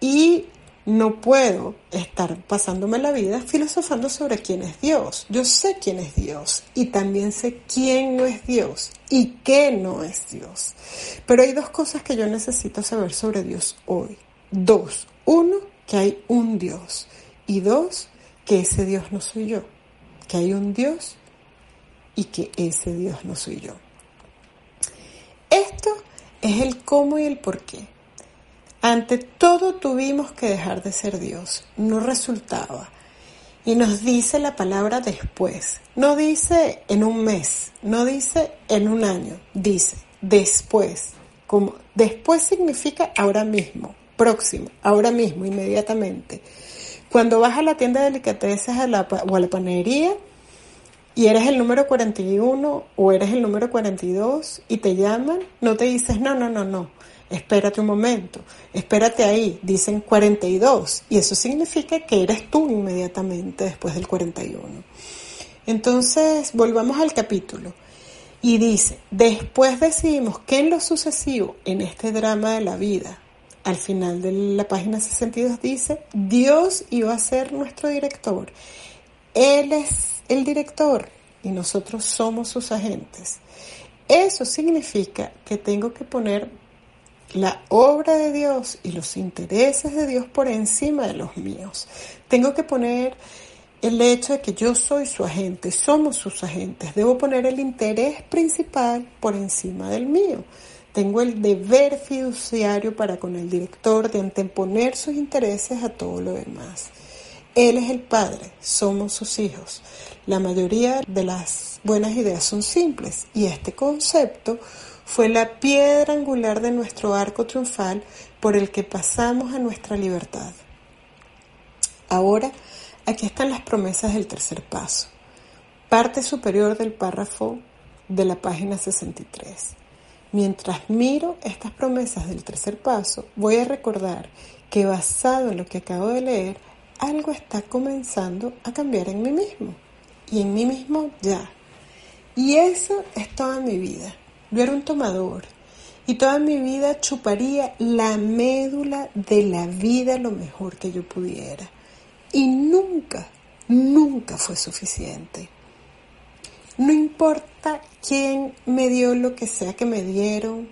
y no puedo estar pasándome la vida filosofando sobre quién es Dios. Yo sé quién es Dios y también sé quién no es Dios y qué no es Dios. Pero hay dos cosas que yo necesito saber sobre Dios hoy. Dos. Uno, que hay un Dios. Y dos, que ese Dios no soy yo. Que hay un Dios y que ese Dios no soy yo. Esto es el cómo y el por qué. Ante todo tuvimos que dejar de ser Dios. No resultaba. Y nos dice la palabra después. No dice en un mes, no dice en un año, dice después. Como después significa ahora mismo, próximo, ahora mismo, inmediatamente. Cuando vas a la tienda de delicatessen o a la panadería, y eres el número 41 o eres el número 42 y te llaman, no te dices, no, no, no, no, espérate un momento, espérate ahí, dicen 42 y eso significa que eres tú inmediatamente después del 41. Entonces, volvamos al capítulo y dice, después decidimos que en lo sucesivo, en este drama de la vida, al final de la página 62 dice, Dios iba a ser nuestro director. Él es el director y nosotros somos sus agentes. Eso significa que tengo que poner la obra de Dios y los intereses de Dios por encima de los míos. Tengo que poner el hecho de que yo soy su agente, somos sus agentes. Debo poner el interés principal por encima del mío. Tengo el deber fiduciario para con el director de anteponer sus intereses a todo lo demás. Él es el Padre, somos sus hijos. La mayoría de las buenas ideas son simples y este concepto fue la piedra angular de nuestro arco triunfal por el que pasamos a nuestra libertad. Ahora, aquí están las promesas del tercer paso, parte superior del párrafo de la página 63. Mientras miro estas promesas del tercer paso, voy a recordar que basado en lo que acabo de leer, algo está comenzando a cambiar en mí mismo y en mí mismo ya. Y eso es toda mi vida. Yo era un tomador y toda mi vida chuparía la médula de la vida lo mejor que yo pudiera. Y nunca, nunca fue suficiente. No importa quién me dio lo que sea que me dieron,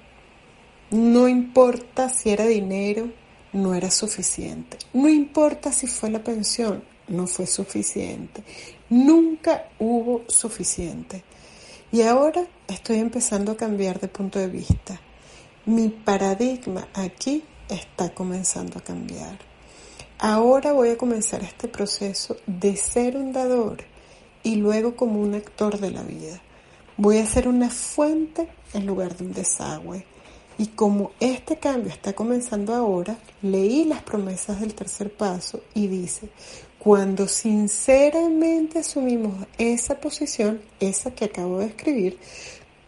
no importa si era dinero, no era suficiente. No importa si fue la pensión, no fue suficiente. Nunca hubo suficiente. Y ahora estoy empezando a cambiar de punto de vista. Mi paradigma aquí está comenzando a cambiar. Ahora voy a comenzar este proceso de ser un dador y luego como un actor de la vida. Voy a ser una fuente en lugar de un desagüe. Y como este cambio está comenzando ahora, leí las promesas del tercer paso y dice, cuando sinceramente asumimos esa posición, esa que acabo de escribir,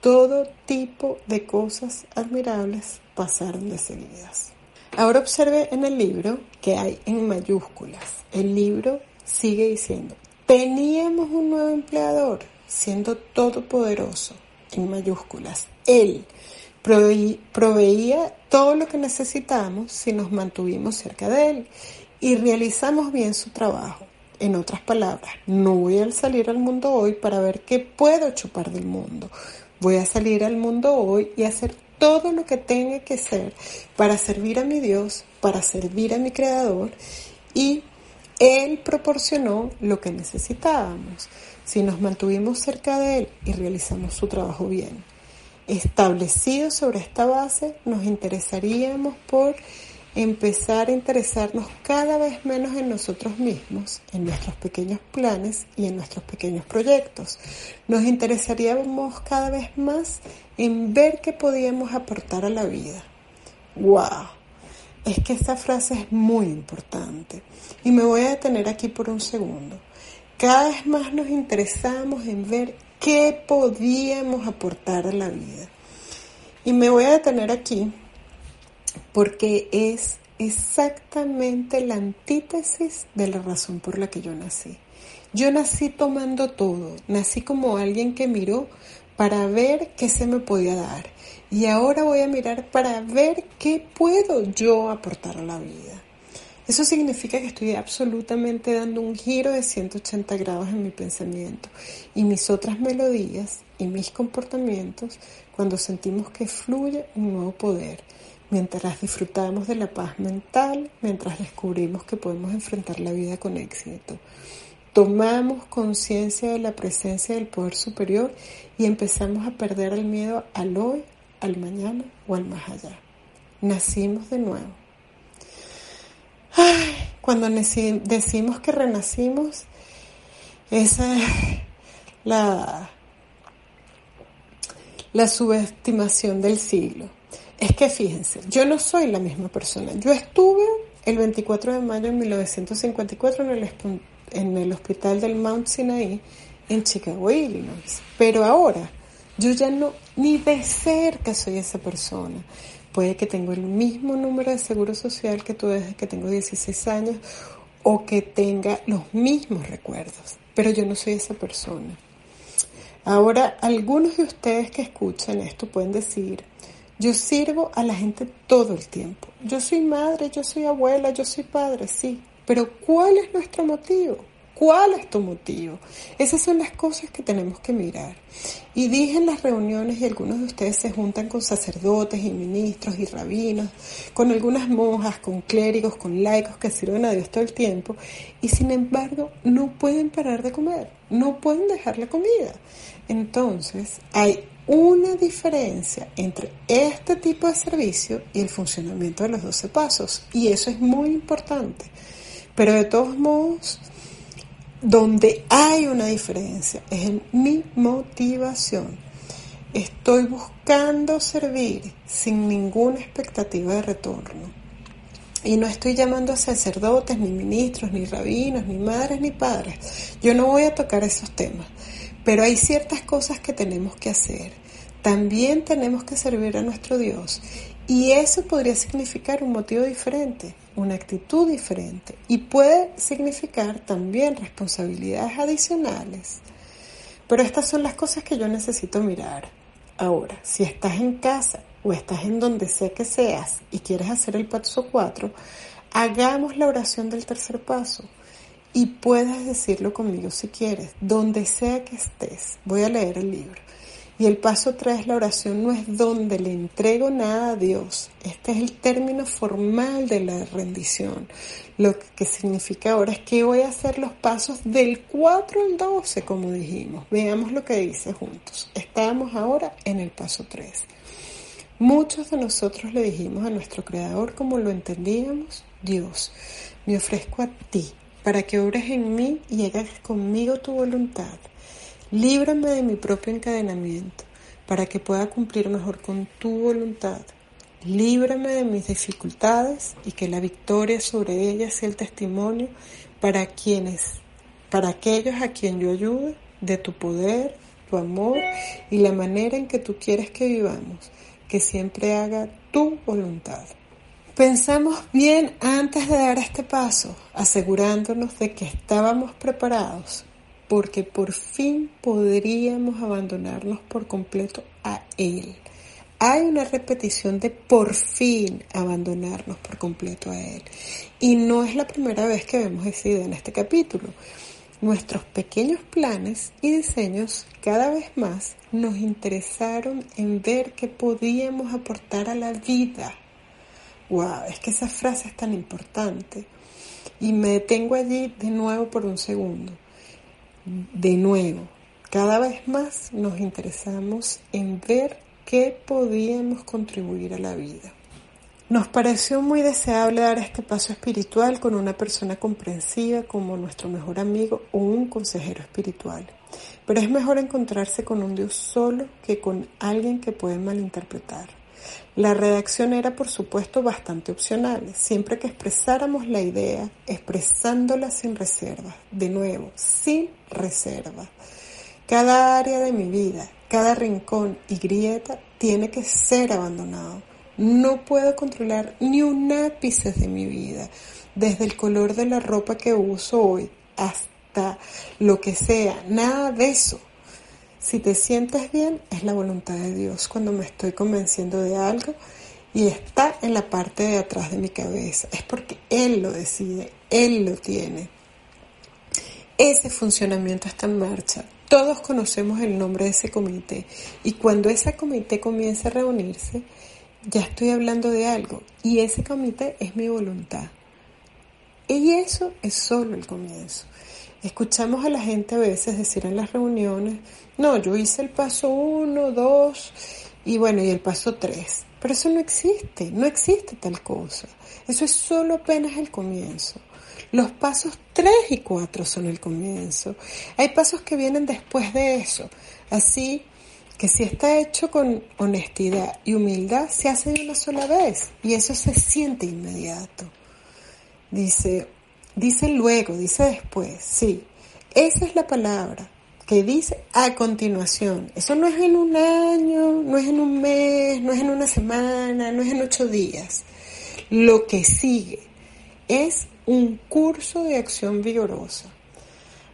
todo tipo de cosas admirables pasaron de seguidas. Ahora observe en el libro que hay en mayúsculas. El libro sigue diciendo, Teníamos un nuevo empleador, siendo todopoderoso, en mayúsculas. Él proveía todo lo que necesitábamos si nos mantuvimos cerca de él y realizamos bien su trabajo. En otras palabras, no voy a salir al mundo hoy para ver qué puedo chupar del mundo. Voy a salir al mundo hoy y hacer todo lo que tenga que ser para servir a mi Dios, para servir a mi Creador y él proporcionó lo que necesitábamos si nos mantuvimos cerca de Él y realizamos su trabajo bien. Establecidos sobre esta base, nos interesaríamos por empezar a interesarnos cada vez menos en nosotros mismos, en nuestros pequeños planes y en nuestros pequeños proyectos. Nos interesaríamos cada vez más en ver qué podíamos aportar a la vida. ¡Wow! es que esta frase es muy importante y me voy a detener aquí por un segundo. Cada vez más nos interesamos en ver qué podíamos aportar a la vida. Y me voy a detener aquí porque es exactamente la antítesis de la razón por la que yo nací. Yo nací tomando todo, nací como alguien que miró para ver qué se me podía dar y ahora voy a mirar para ver qué puedo yo aportar a la vida. Eso significa que estoy absolutamente dando un giro de 180 grados en mi pensamiento y mis otras melodías y mis comportamientos cuando sentimos que fluye un nuevo poder, mientras disfrutamos de la paz mental, mientras descubrimos que podemos enfrentar la vida con éxito. Tomamos conciencia de la presencia del poder superior y empezamos a perder el miedo al hoy, al mañana o al más allá. Nacimos de nuevo. Cuando decimos que renacimos, esa es la, la subestimación del siglo. Es que fíjense, yo no soy la misma persona. Yo estuve el 24 de mayo de 1954 en el, en el hospital del Mount Sinai en Chicago, Illinois. Pero ahora yo ya no, ni de cerca soy esa persona. Puede que tengo el mismo número de seguro social que tú desde que tengo 16 años o que tenga los mismos recuerdos, pero yo no soy esa persona. Ahora, algunos de ustedes que escuchan esto pueden decir, yo sirvo a la gente todo el tiempo. Yo soy madre, yo soy abuela, yo soy padre, sí. Pero ¿cuál es nuestro motivo? ¿Cuál es tu motivo? Esas son las cosas que tenemos que mirar. Y dije en las reuniones, y algunos de ustedes se juntan con sacerdotes y ministros y rabinos, con algunas monjas, con clérigos, con laicos que sirven a Dios todo el tiempo, y sin embargo no pueden parar de comer, no pueden dejar la comida. Entonces, hay una diferencia entre este tipo de servicio y el funcionamiento de los 12 pasos, y eso es muy importante. Pero de todos modos, donde hay una diferencia es en mi motivación. Estoy buscando servir sin ninguna expectativa de retorno. Y no estoy llamando a sacerdotes, ni ministros, ni rabinos, ni madres, ni padres. Yo no voy a tocar esos temas. Pero hay ciertas cosas que tenemos que hacer. También tenemos que servir a nuestro Dios. Y eso podría significar un motivo diferente una actitud diferente y puede significar también responsabilidades adicionales. Pero estas son las cosas que yo necesito mirar. Ahora, si estás en casa o estás en donde sea que seas y quieres hacer el paso 4, hagamos la oración del tercer paso y puedes decirlo conmigo si quieres, donde sea que estés. Voy a leer el libro. Y el paso 3, la oración, no es donde le entrego nada a Dios. Este es el término formal de la rendición. Lo que significa ahora es que voy a hacer los pasos del 4 al 12, como dijimos. Veamos lo que dice juntos. Estamos ahora en el paso 3. Muchos de nosotros le dijimos a nuestro Creador como lo entendíamos, Dios, me ofrezco a ti para que obres en mí y hagas conmigo tu voluntad Líbrame de mi propio encadenamiento para que pueda cumplir mejor con tu voluntad. Líbrame de mis dificultades y que la victoria sobre ellas sea el testimonio para quienes, para aquellos a quien yo ayude, de tu poder, tu amor y la manera en que tú quieres que vivamos, que siempre haga tu voluntad. Pensamos bien antes de dar este paso, asegurándonos de que estábamos preparados porque por fin podríamos abandonarnos por completo a Él. Hay una repetición de por fin abandonarnos por completo a Él. Y no es la primera vez que vemos esa idea en este capítulo. Nuestros pequeños planes y diseños cada vez más nos interesaron en ver qué podíamos aportar a la vida. ¡Wow! Es que esa frase es tan importante. Y me detengo allí de nuevo por un segundo de nuevo, cada vez más nos interesamos en ver qué podíamos contribuir a la vida. Nos pareció muy deseable dar este paso espiritual con una persona comprensiva como nuestro mejor amigo o un consejero espiritual. Pero es mejor encontrarse con un Dios solo que con alguien que puede malinterpretar. La redacción era, por supuesto, bastante opcional, siempre que expresáramos la idea, expresándola sin reserva, de nuevo, sin reserva. Cada área de mi vida, cada rincón y grieta tiene que ser abandonado. No puedo controlar ni un ápice de mi vida, desde el color de la ropa que uso hoy hasta lo que sea, nada de eso si te sientes bien, es la voluntad de Dios cuando me estoy convenciendo de algo y está en la parte de atrás de mi cabeza. Es porque Él lo decide, Él lo tiene. Ese funcionamiento está en marcha. Todos conocemos el nombre de ese comité y cuando ese comité comienza a reunirse, ya estoy hablando de algo y ese comité es mi voluntad. Y eso es solo el comienzo. Escuchamos a la gente a veces decir en las reuniones, no, yo hice el paso uno, dos y bueno, y el paso tres. Pero eso no existe, no existe tal cosa. Eso es solo apenas el comienzo. Los pasos tres y cuatro son el comienzo. Hay pasos que vienen después de eso. Así que si está hecho con honestidad y humildad, se hace de una sola vez y eso se siente inmediato. Dice, Dice luego, dice después, sí. Esa es la palabra que dice a continuación. Eso no es en un año, no es en un mes, no es en una semana, no es en ocho días. Lo que sigue es un curso de acción vigorosa.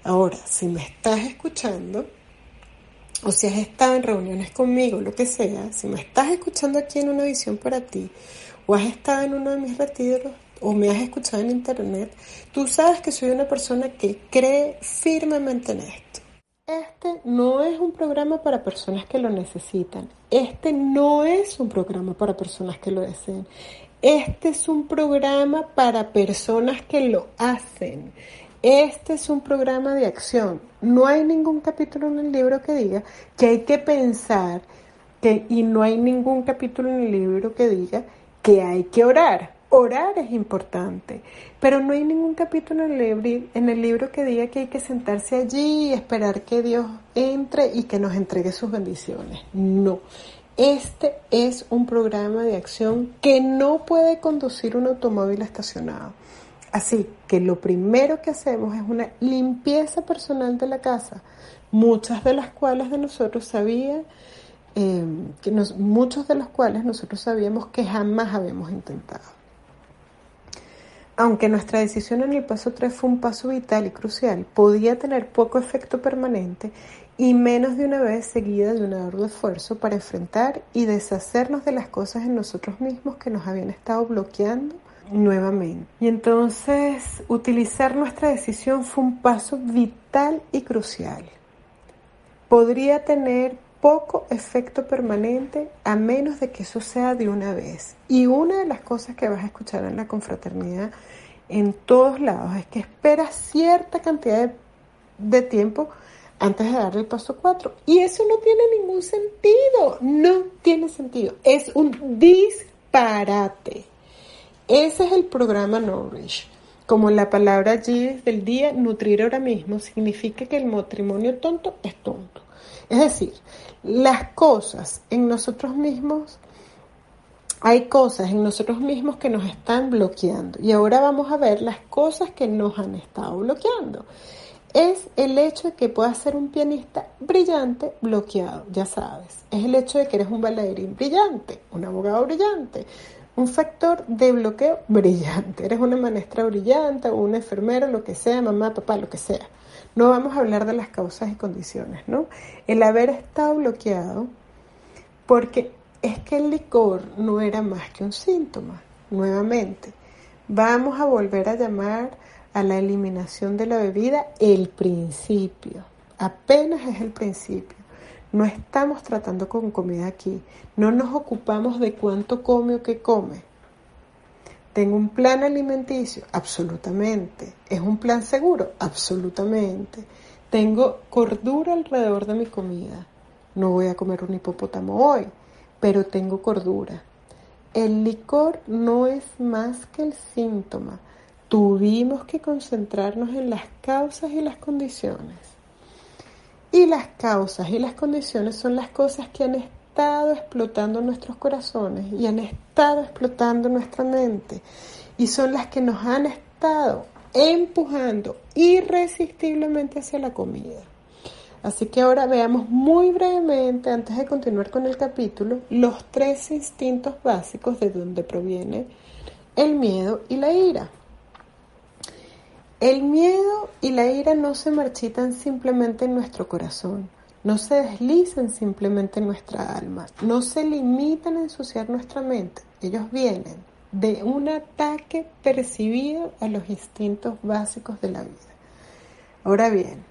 Ahora, si me estás escuchando, o si has estado en reuniones conmigo, lo que sea, si me estás escuchando aquí en una visión para ti, o has estado en uno de mis retiros, o me has escuchado en internet, tú sabes que soy una persona que cree firmemente en esto. Este no es un programa para personas que lo necesitan. Este no es un programa para personas que lo deseen. Este es un programa para personas que lo hacen. Este es un programa de acción. No hay ningún capítulo en el libro que diga que hay que pensar que, y no hay ningún capítulo en el libro que diga que hay que orar. Orar es importante, pero no hay ningún capítulo en el, libro, que diga que hay que sentarse allí y esperar que Dios entre y que nos entregue sus bendiciones. No. Este es un programa de acción que no puede conducir un automóvil estacionado. Así que lo primero que hacemos es una limpieza personal de la casa, muchas de las cuales de nosotros sabía, eh, que muchos de los cuales nosotros sabíamos que jamás habíamos intentado. Aunque nuestra decisión en el paso 3 fue un paso vital y crucial, podía tener poco efecto permanente y menos de una vez seguida de un arduo esfuerzo para enfrentar y deshacernos de las cosas en nosotros mismos que nos habían estado bloqueando nuevamente. Y entonces utilizar nuestra decisión fue un paso vital y crucial. Podría tener poco efecto permanente a menos de que eso sea de una vez. Y una de las cosas que vas a escuchar en la confraternidad en todos lados es que esperas cierta cantidad de, tiempo antes de darle el paso 4. Y eso no tiene ningún sentido, no tiene sentido. Es un disparate. Ese es el programa Nourish. Como la palabra allí del día, nutrir ahora mismo, significa que el matrimonio tonto es tonto. Es decir, las cosas en nosotros mismos, hay cosas en nosotros mismos que nos están bloqueando. Y ahora vamos a ver las cosas que nos han estado bloqueando. Es el hecho de que puedas ser un pianista brillante bloqueado, ya sabes. Es el hecho de que eres un bailarín brillante, un abogado brillante, un factor de bloqueo brillante. Eres una maestra brillante o un enfermero, lo que sea, mamá, papá, lo que sea. No vamos a hablar de las causas y condiciones, ¿no? El haber estado bloqueado, porque es que el licor no era más que un síntoma, nuevamente. Vamos a volver a llamar a la eliminación de la bebida el principio. Apenas es el principio. No estamos tratando con comida aquí. No nos ocupamos de cuánto come o qué come. ¿Tengo un plan alimenticio? Absolutamente. ¿Es un plan seguro? Absolutamente. Tengo cordura alrededor de mi comida. No voy a comer un hipopótamo hoy, pero tengo cordura. El licor no es más que el síntoma. Tuvimos que concentrarnos en las causas y las condiciones. Y las causas y las condiciones son las cosas que han estado explotando nuestros corazones y han estado explotando nuestra mente. Y son las que nos han estado empujando irresistiblemente hacia la comida. Así que ahora veamos muy brevemente, antes de continuar con el capítulo, los tres instintos básicos de donde proviene el miedo y la ira. El miedo y la ira no se marchitan simplemente en nuestro corazón, no se deslizan simplemente en nuestra alma, no se limitan a ensuciar nuestra mente. Ellos vienen de un ataque percibido a los instintos básicos de la vida. Ahora bien,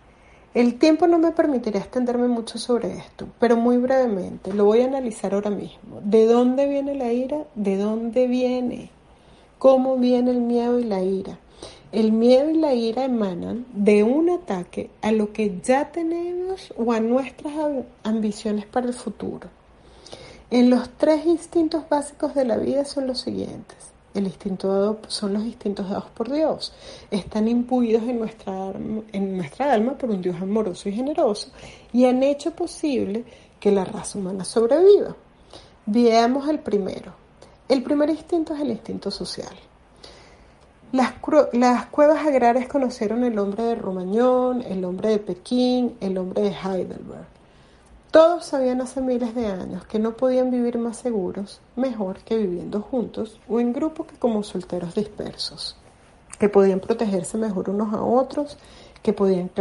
el tiempo no me permitirá extenderme mucho sobre esto, pero muy brevemente lo voy a analizar ahora mismo. ¿De dónde viene la ira? ¿De dónde viene? ¿Cómo viene el miedo y la ira? El miedo y la ira emanan de un ataque a lo que ya tenemos o a nuestras ambiciones para el futuro. En los tres instintos básicos de la vida son los siguientes. El instinto dado son los instintos dados por Dios. Están imbuidos en nuestra, en nuestra alma por un Dios amoroso y generoso y han hecho posible que la raza humana sobreviva. Veamos el primero. El primer instinto es el instinto social. Las, cuevas agrarias conocieron el hombre de Romañón, el hombre de Pekín, el hombre de Heidelberg. Todos sabían hace miles de años que no podían vivir más seguros, mejor que viviendo juntos o en grupo que como solteros dispersos, que podían protegerse mejor unos a otros, que podían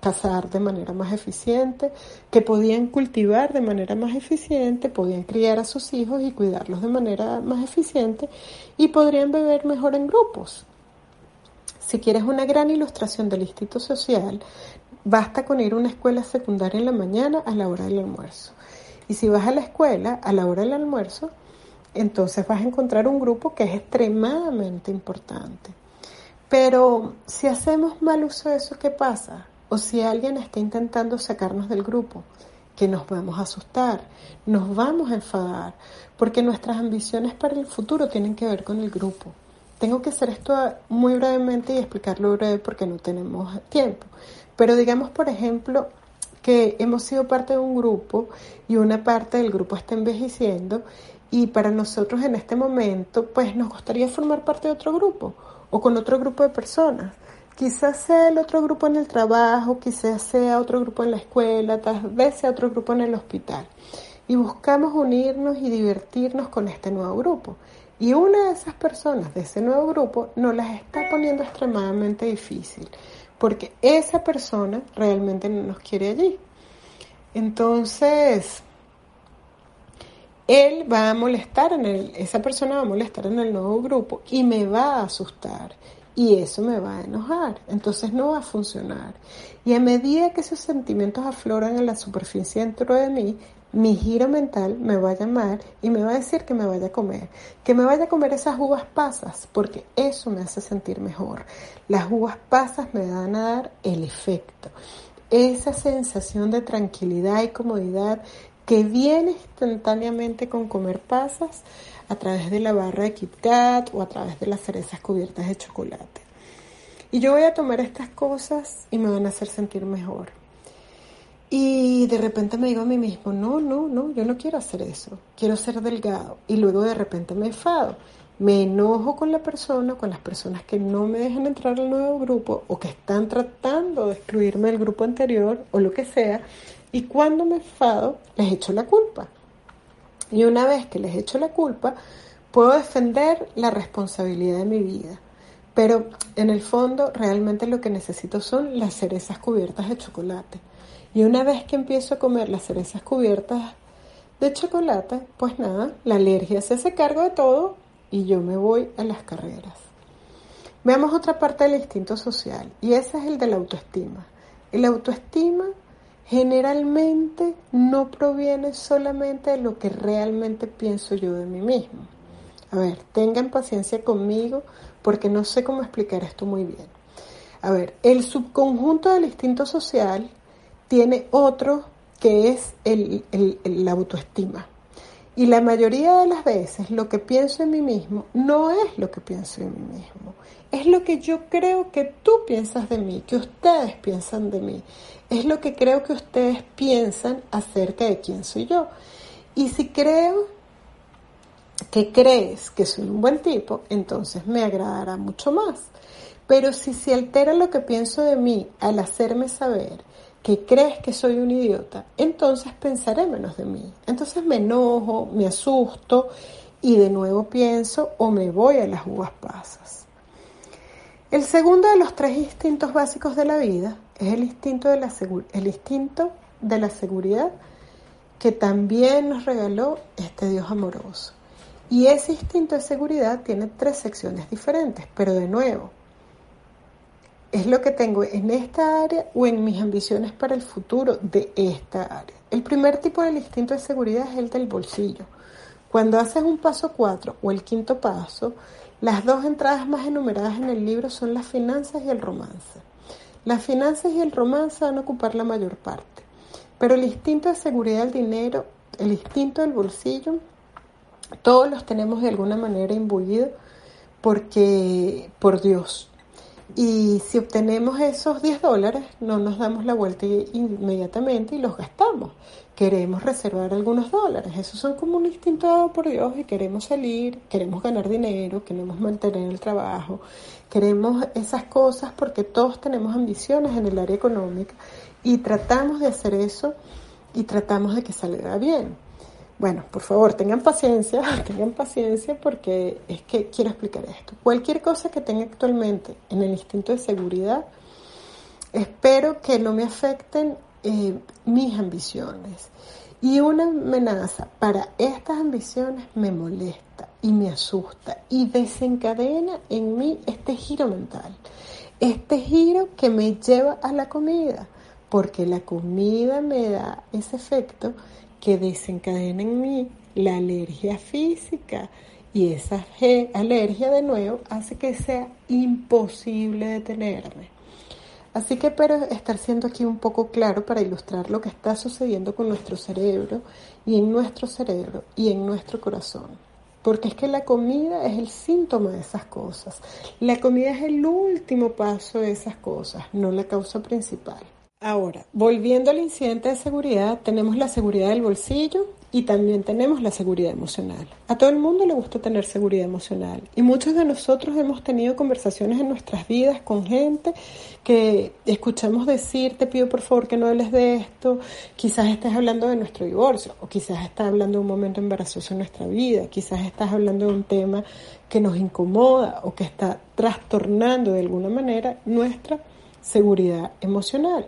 cazar de manera más eficiente, que podían cultivar de manera más eficiente, podían criar a sus hijos y cuidarlos de manera más eficiente y podrían beber mejor en grupos. Si quieres una gran ilustración del instinto social, basta con ir a una escuela secundaria en la mañana a la hora del almuerzo. Y si vas a la escuela a la hora del almuerzo, entonces vas a encontrar un grupo que es extremadamente importante. Pero si hacemos mal uso de eso, ¿qué pasa? O si alguien está intentando sacarnos del grupo, que nos vamos a asustar, nos vamos a enfadar, porque nuestras ambiciones para el futuro tienen que ver con el grupo. Tengo que hacer esto muy brevemente y explicarlo breve porque no tenemos tiempo. Pero digamos, por ejemplo, que hemos sido parte de un grupo y una parte del grupo está envejeciendo y para nosotros en este momento pues nos gustaría formar parte de otro grupo o con otro grupo de personas. Quizás sea el otro grupo en el trabajo, quizás sea otro grupo en la escuela, tal vez sea otro grupo en el hospital. Y buscamos unirnos y divertirnos con este nuevo grupo. Y una de esas personas de ese nuevo grupo nos las está poniendo extremadamente difícil, porque esa persona realmente no nos quiere allí. Entonces, él va a molestar en el, esa persona va a molestar en el nuevo grupo y me va a asustar y eso me va a enojar, entonces no va a funcionar. Y a medida que esos sentimientos afloran en la superficie dentro de mí, mi giro mental me va a llamar y me va a decir que me vaya a comer, que me vaya a comer esas uvas pasas, porque eso me hace sentir mejor. Las uvas pasas me van a dar el efecto, esa sensación de tranquilidad y comodidad que viene instantáneamente con comer pasas a través de la barra de Kit Kat o a través de las cerezas cubiertas de chocolate. Y yo voy a tomar estas cosas y me van a hacer sentir mejor. Y de repente me digo a mí mismo, no, no, no, yo no quiero hacer eso, quiero ser delgado. Y luego de repente me enfado, me enojo con la persona, con las personas que no me dejan entrar al nuevo grupo o que están tratando de excluirme del grupo anterior o lo que sea. Y cuando me enfado, les echo la culpa. Y una vez que les echo la culpa, puedo defender la responsabilidad de mi vida. Pero en el fondo realmente lo que necesito son las cerezas cubiertas de chocolate. Y una vez que empiezo a comer las cerezas cubiertas de chocolate, pues nada, la alergia se hace cargo de todo y yo me voy a las carreras. Veamos otra parte del instinto social y ese es el de la autoestima. El autoestima generalmente no proviene solamente de lo que realmente pienso yo de mí mismo. A ver, tengan paciencia conmigo porque no sé cómo explicar esto muy bien. A ver, el subconjunto del instinto social tiene otro que es el, la autoestima. Y la mayoría de las veces lo que pienso en mí mismo no es lo que pienso en mí mismo, es lo que yo creo que tú piensas de mí, que ustedes piensan de mí, es lo que creo que ustedes piensan acerca de quién soy yo. Y si creo que crees que soy un buen tipo, entonces me agradará mucho más. Pero si se altera lo que pienso de mí al hacerme saber que crees que soy un idiota, entonces pensaré menos de mí. Entonces me enojo, me asusto y de nuevo pienso o me voy a las uvas pasas. El segundo de los tres instintos básicos de la vida es el instinto de la, el instinto de la seguridad que también nos regaló este Dios amoroso. Y ese instinto de seguridad tiene tres secciones diferentes, pero de nuevo, es lo que tengo en esta área o en mis ambiciones para el futuro de esta área. El primer tipo del instinto de seguridad es el del bolsillo. Cuando haces un paso 4 o el quinto paso, las dos entradas más enumeradas en el libro son las finanzas y el romance. Las finanzas y el romance van a ocupar la mayor parte, pero el instinto de seguridad del dinero, el instinto del bolsillo, todos los tenemos de alguna manera imbuidos porque por Dios, y si obtenemos esos 10 dólares, no nos damos la vuelta inmediatamente y los gastamos. Queremos reservar algunos dólares. Esos son como un instinto dado por Dios y queremos salir, queremos ganar dinero, queremos mantener el trabajo, queremos esas cosas porque todos tenemos ambiciones en el área económica y tratamos de hacer eso y tratamos de que salga bien. Bueno, por favor, tengan paciencia, tengan paciencia porque es que quiero explicar esto. Cualquier cosa que tenga actualmente en el instinto de seguridad espero que no me afecten eh, mis ambiciones. Y una amenaza para estas ambiciones me molesta y me asusta y desencadena en mí este giro mental. Este giro que me lleva a la comida, porque la comida me da ese efecto que desencadena en mí la alergia física y esa alergia de nuevo hace que sea imposible detenerme. Así que espero estar siendo aquí un poco claro para ilustrar lo que está sucediendo con nuestro cerebro y en nuestro cerebro y en nuestro corazón. Porque es que la comida es el síntoma de esas cosas. La comida es el último paso de esas cosas, no la causa principal. Ahora, volviendo al incidente de seguridad, tenemos la seguridad del bolsillo, y también tenemos la seguridad emocional. A todo el mundo le gusta tener seguridad emocional y muchos de nosotros hemos tenido conversaciones en nuestras vidas con gente que escuchamos decir, te pido por favor que no hables de esto, quizás estés hablando de nuestro divorcio o quizás estás hablando de un momento embarazoso en nuestra vida, quizás estás hablando de un tema que nos incomoda o que está trastornando de alguna manera nuestra seguridad emocional.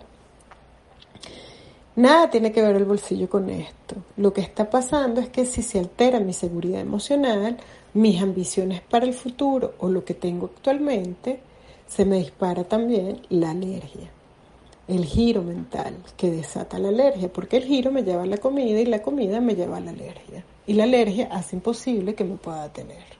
Nada tiene que ver el bolsillo con esto. Lo que está pasando es que si se altera mi seguridad emocional, mis ambiciones para el futuro o lo que tengo actualmente, se me dispara también la alergia. El giro mental que desata la alergia, porque el giro me lleva a la comida y la comida me lleva a la alergia. Y la alergia hace imposible que me pueda tener.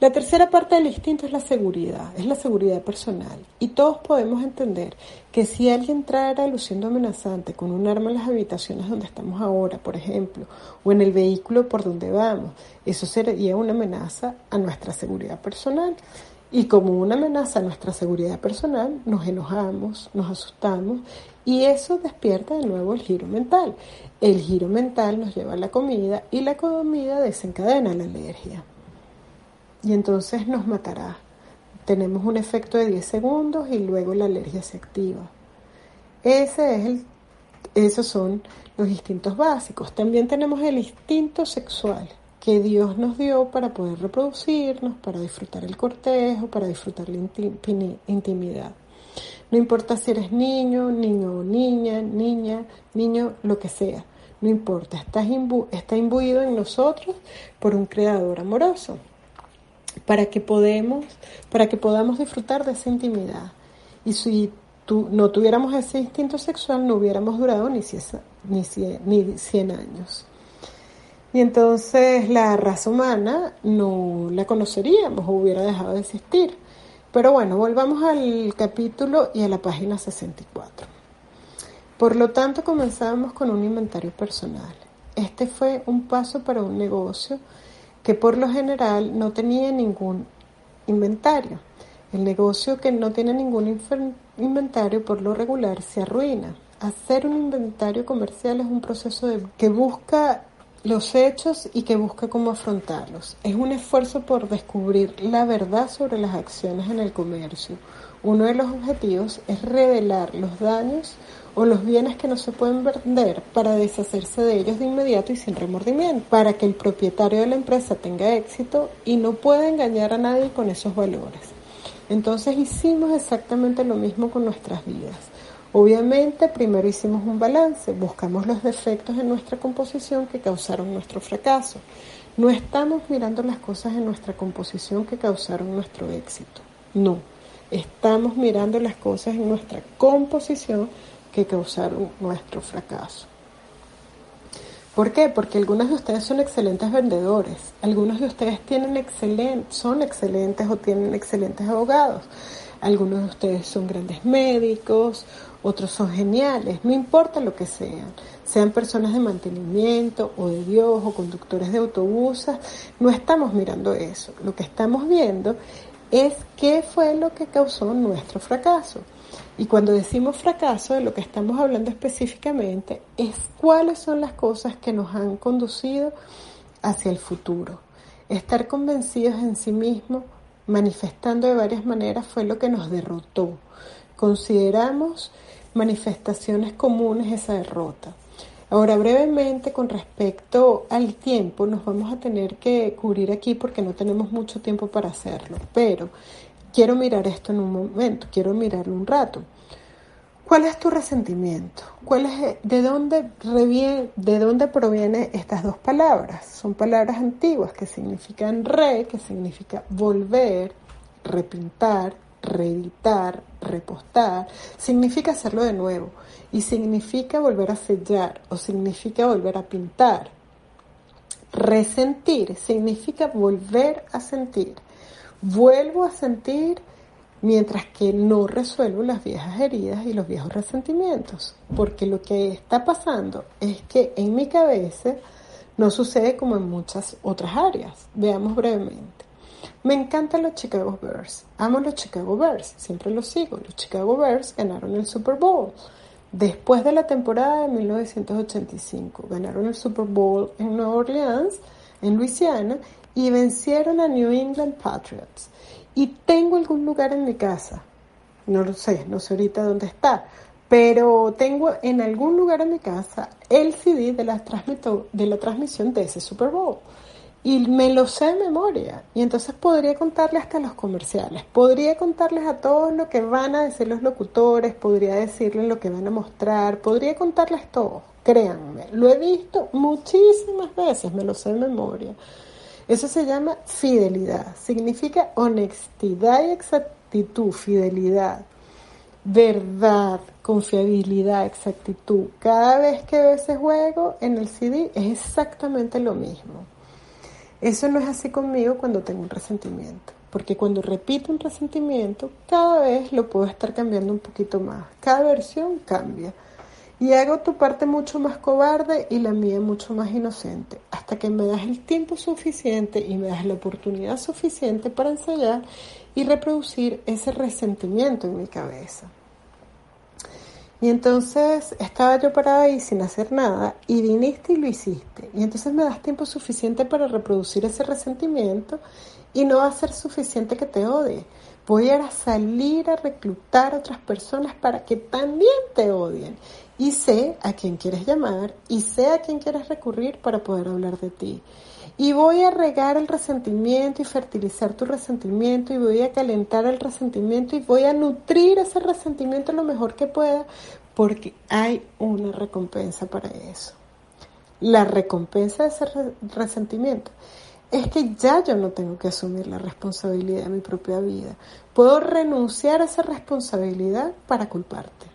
La tercera parte del instinto es la seguridad, es la seguridad personal. Y todos podemos entender que si alguien trae luciendo amenazante con un arma en las habitaciones donde estamos ahora, por ejemplo, o en el vehículo por donde vamos, eso sería una amenaza a nuestra seguridad personal. Y como una amenaza a nuestra seguridad personal, nos enojamos, nos asustamos y eso despierta de nuevo el giro mental. El giro mental nos lleva a la comida y la comida desencadena la alergia y entonces nos matará. Tenemos un efecto de 10 segundos y luego la alergia se activa. Ese es el, esos son los instintos básicos. También tenemos el instinto sexual que Dios nos dio para poder reproducirnos, para disfrutar el cortejo, para disfrutar la intimidad. No importa si eres niño, niño o niña, niña, niño, lo que sea. No importa, estás está imbuido en nosotros por un creador amoroso para que, para que podamos disfrutar de esa intimidad. Y si no tuviéramos ese instinto sexual, no hubiéramos durado ni, ni, ni 100 años. Y entonces la raza humana no la conoceríamos o hubiera dejado de existir. Pero bueno, volvamos al capítulo y a la página 64. Por lo tanto, comenzamos con un inventario personal. Este fue un paso para un negocio que por lo general no tenía ningún inventario. El negocio que no tiene ningún inventario por lo regular se arruina. Hacer un inventario comercial es un proceso que busca los hechos y que busca cómo afrontarlos. Es un esfuerzo por descubrir la verdad sobre las acciones en el comercio. Uno de los objetivos es revelar los daños o los bienes que no se pueden vender para deshacerse de ellos de inmediato y sin remordimiento, para que el propietario de la empresa tenga éxito y no pueda engañar a nadie con esos valores. Entonces hicimos exactamente lo mismo con nuestras vidas. Obviamente, primero hicimos un balance, buscamos los defectos en nuestra composición que causaron nuestro fracaso. No estamos mirando las cosas en nuestra composición que causaron nuestro éxito. No, estamos mirando las cosas en nuestra composición que causaron nuestro fracaso. ¿Por qué? Porque algunos de ustedes son excelentes vendedores, algunos de ustedes tienen excelentes, son excelentes o tienen excelentes abogados, algunos de ustedes son grandes médicos, otros son geniales, no importa lo que sean, sean personas de mantenimiento o de Dios o conductores de autobuses, no estamos mirando eso, lo que estamos viendo es qué fue lo que causó nuestro fracaso. Y cuando decimos fracaso, de lo que estamos hablando específicamente es cuáles son las cosas que nos han conducido hacia el futuro. Estar convencidos en sí mismo, manifestando de varias maneras, fue lo que nos derrotó. Consideramos manifestaciones comunes esa derrota. Ahora, brevemente, con respecto al tiempo, nos vamos a tener que cubrir aquí porque no tenemos mucho tiempo para hacerlo, pero quiero mirar esto en un momento, quiero mirarlo un rato. ¿Cuál es tu resentimiento? ¿Cuál es, de, dónde ¿De dónde provienen estas dos palabras? Son palabras antiguas que significan re, que significa volver, repintar, reeditar, repostar. Significa hacerlo de nuevo. Y significa volver a sellar o significa volver a pintar. Resentir significa volver a sentir. Vuelvo a sentir mientras que no resuelvo las viejas heridas y los viejos resentimientos. Porque lo que está pasando es que en mi cabeza no sucede como en muchas otras áreas. Veamos brevemente. Me encantan los Chicago Bears. Amo los Chicago Bears. Siempre los sigo. Los Chicago Bears ganaron el Super Bowl. Después de la temporada de 1985, ganaron el Super Bowl en Nueva Orleans, en Luisiana, y vencieron a New England Patriots. Y tengo algún lugar en mi casa, no lo sé, no sé ahorita dónde está, pero tengo en algún lugar en mi casa el CD de la, transmisión de ese Super Bowl. Y me lo sé de memoria. Y entonces podría contarles hasta los comerciales. Podría contarles a todos lo que van a decir los locutores. Podría decirles lo que van a mostrar. Podría contarles todo. Créanme. Lo he visto muchísimas veces. Me lo sé de memoria. Eso se llama fidelidad. Significa honestidad y exactitud. Fidelidad. Verdad, confiabilidad, exactitud. Cada vez que veo ese juego en el CD es exactamente lo mismo. Eso no es así conmigo cuando tengo un resentimiento, porque cuando repito un resentimiento, cada vez lo puedo estar cambiando un poquito más. Cada versión cambia. Y hago tu parte mucho más cobarde y la mía mucho más inocente, hasta que me das el tiempo suficiente y me das la oportunidad suficiente para ensayar y reproducir ese resentimiento en mi cabeza. Y entonces estaba yo parada ahí sin hacer nada y viniste y lo hiciste. Y entonces me das tiempo suficiente para reproducir ese resentimiento y no va a ser suficiente que te odie. Voy a salir a reclutar a otras personas para que también te odien. Y sé a quién quieres llamar y sé a quién quieres recurrir para poder hablar de ti. Y voy a regar el resentimiento y fertilizar tu resentimiento y voy a calentar el resentimiento y voy a nutrir ese resentimiento lo mejor que pueda porque hay una recompensa para eso. La recompensa de ese resentimiento es que ya yo no tengo que asumir la responsabilidad de mi propia vida. Puedo renunciar a esa responsabilidad para culparte.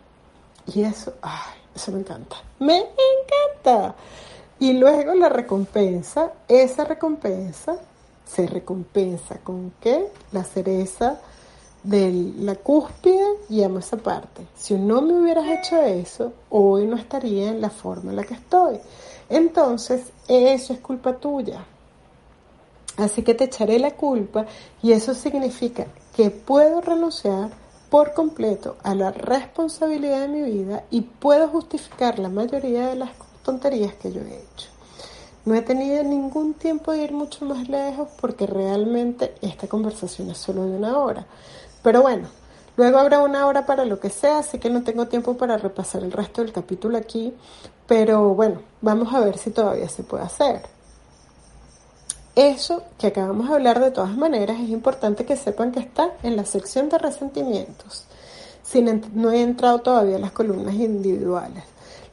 Y eso, ay, eso me encanta. Me encanta. Y luego la recompensa, esa recompensa se recompensa con qué? La cereza de la cúspide y amo esa parte. Si no me hubieras hecho eso, hoy no estaría en la forma en la que estoy. Entonces, eso es culpa tuya. Así que te echaré la culpa y eso significa que puedo renunciar por completo a la responsabilidad de mi vida y puedo justificar la mayoría de las tonterías que yo he hecho. No he tenido ningún tiempo de ir mucho más lejos porque realmente esta conversación es solo de una hora. Pero bueno, luego habrá una hora para lo que sea, así que no tengo tiempo para repasar el resto del capítulo aquí. Pero bueno, vamos a ver si todavía se puede hacer. Eso que acabamos de hablar de todas maneras es importante que sepan que está en la sección de resentimientos. Si no he entrado todavía en las columnas individuales.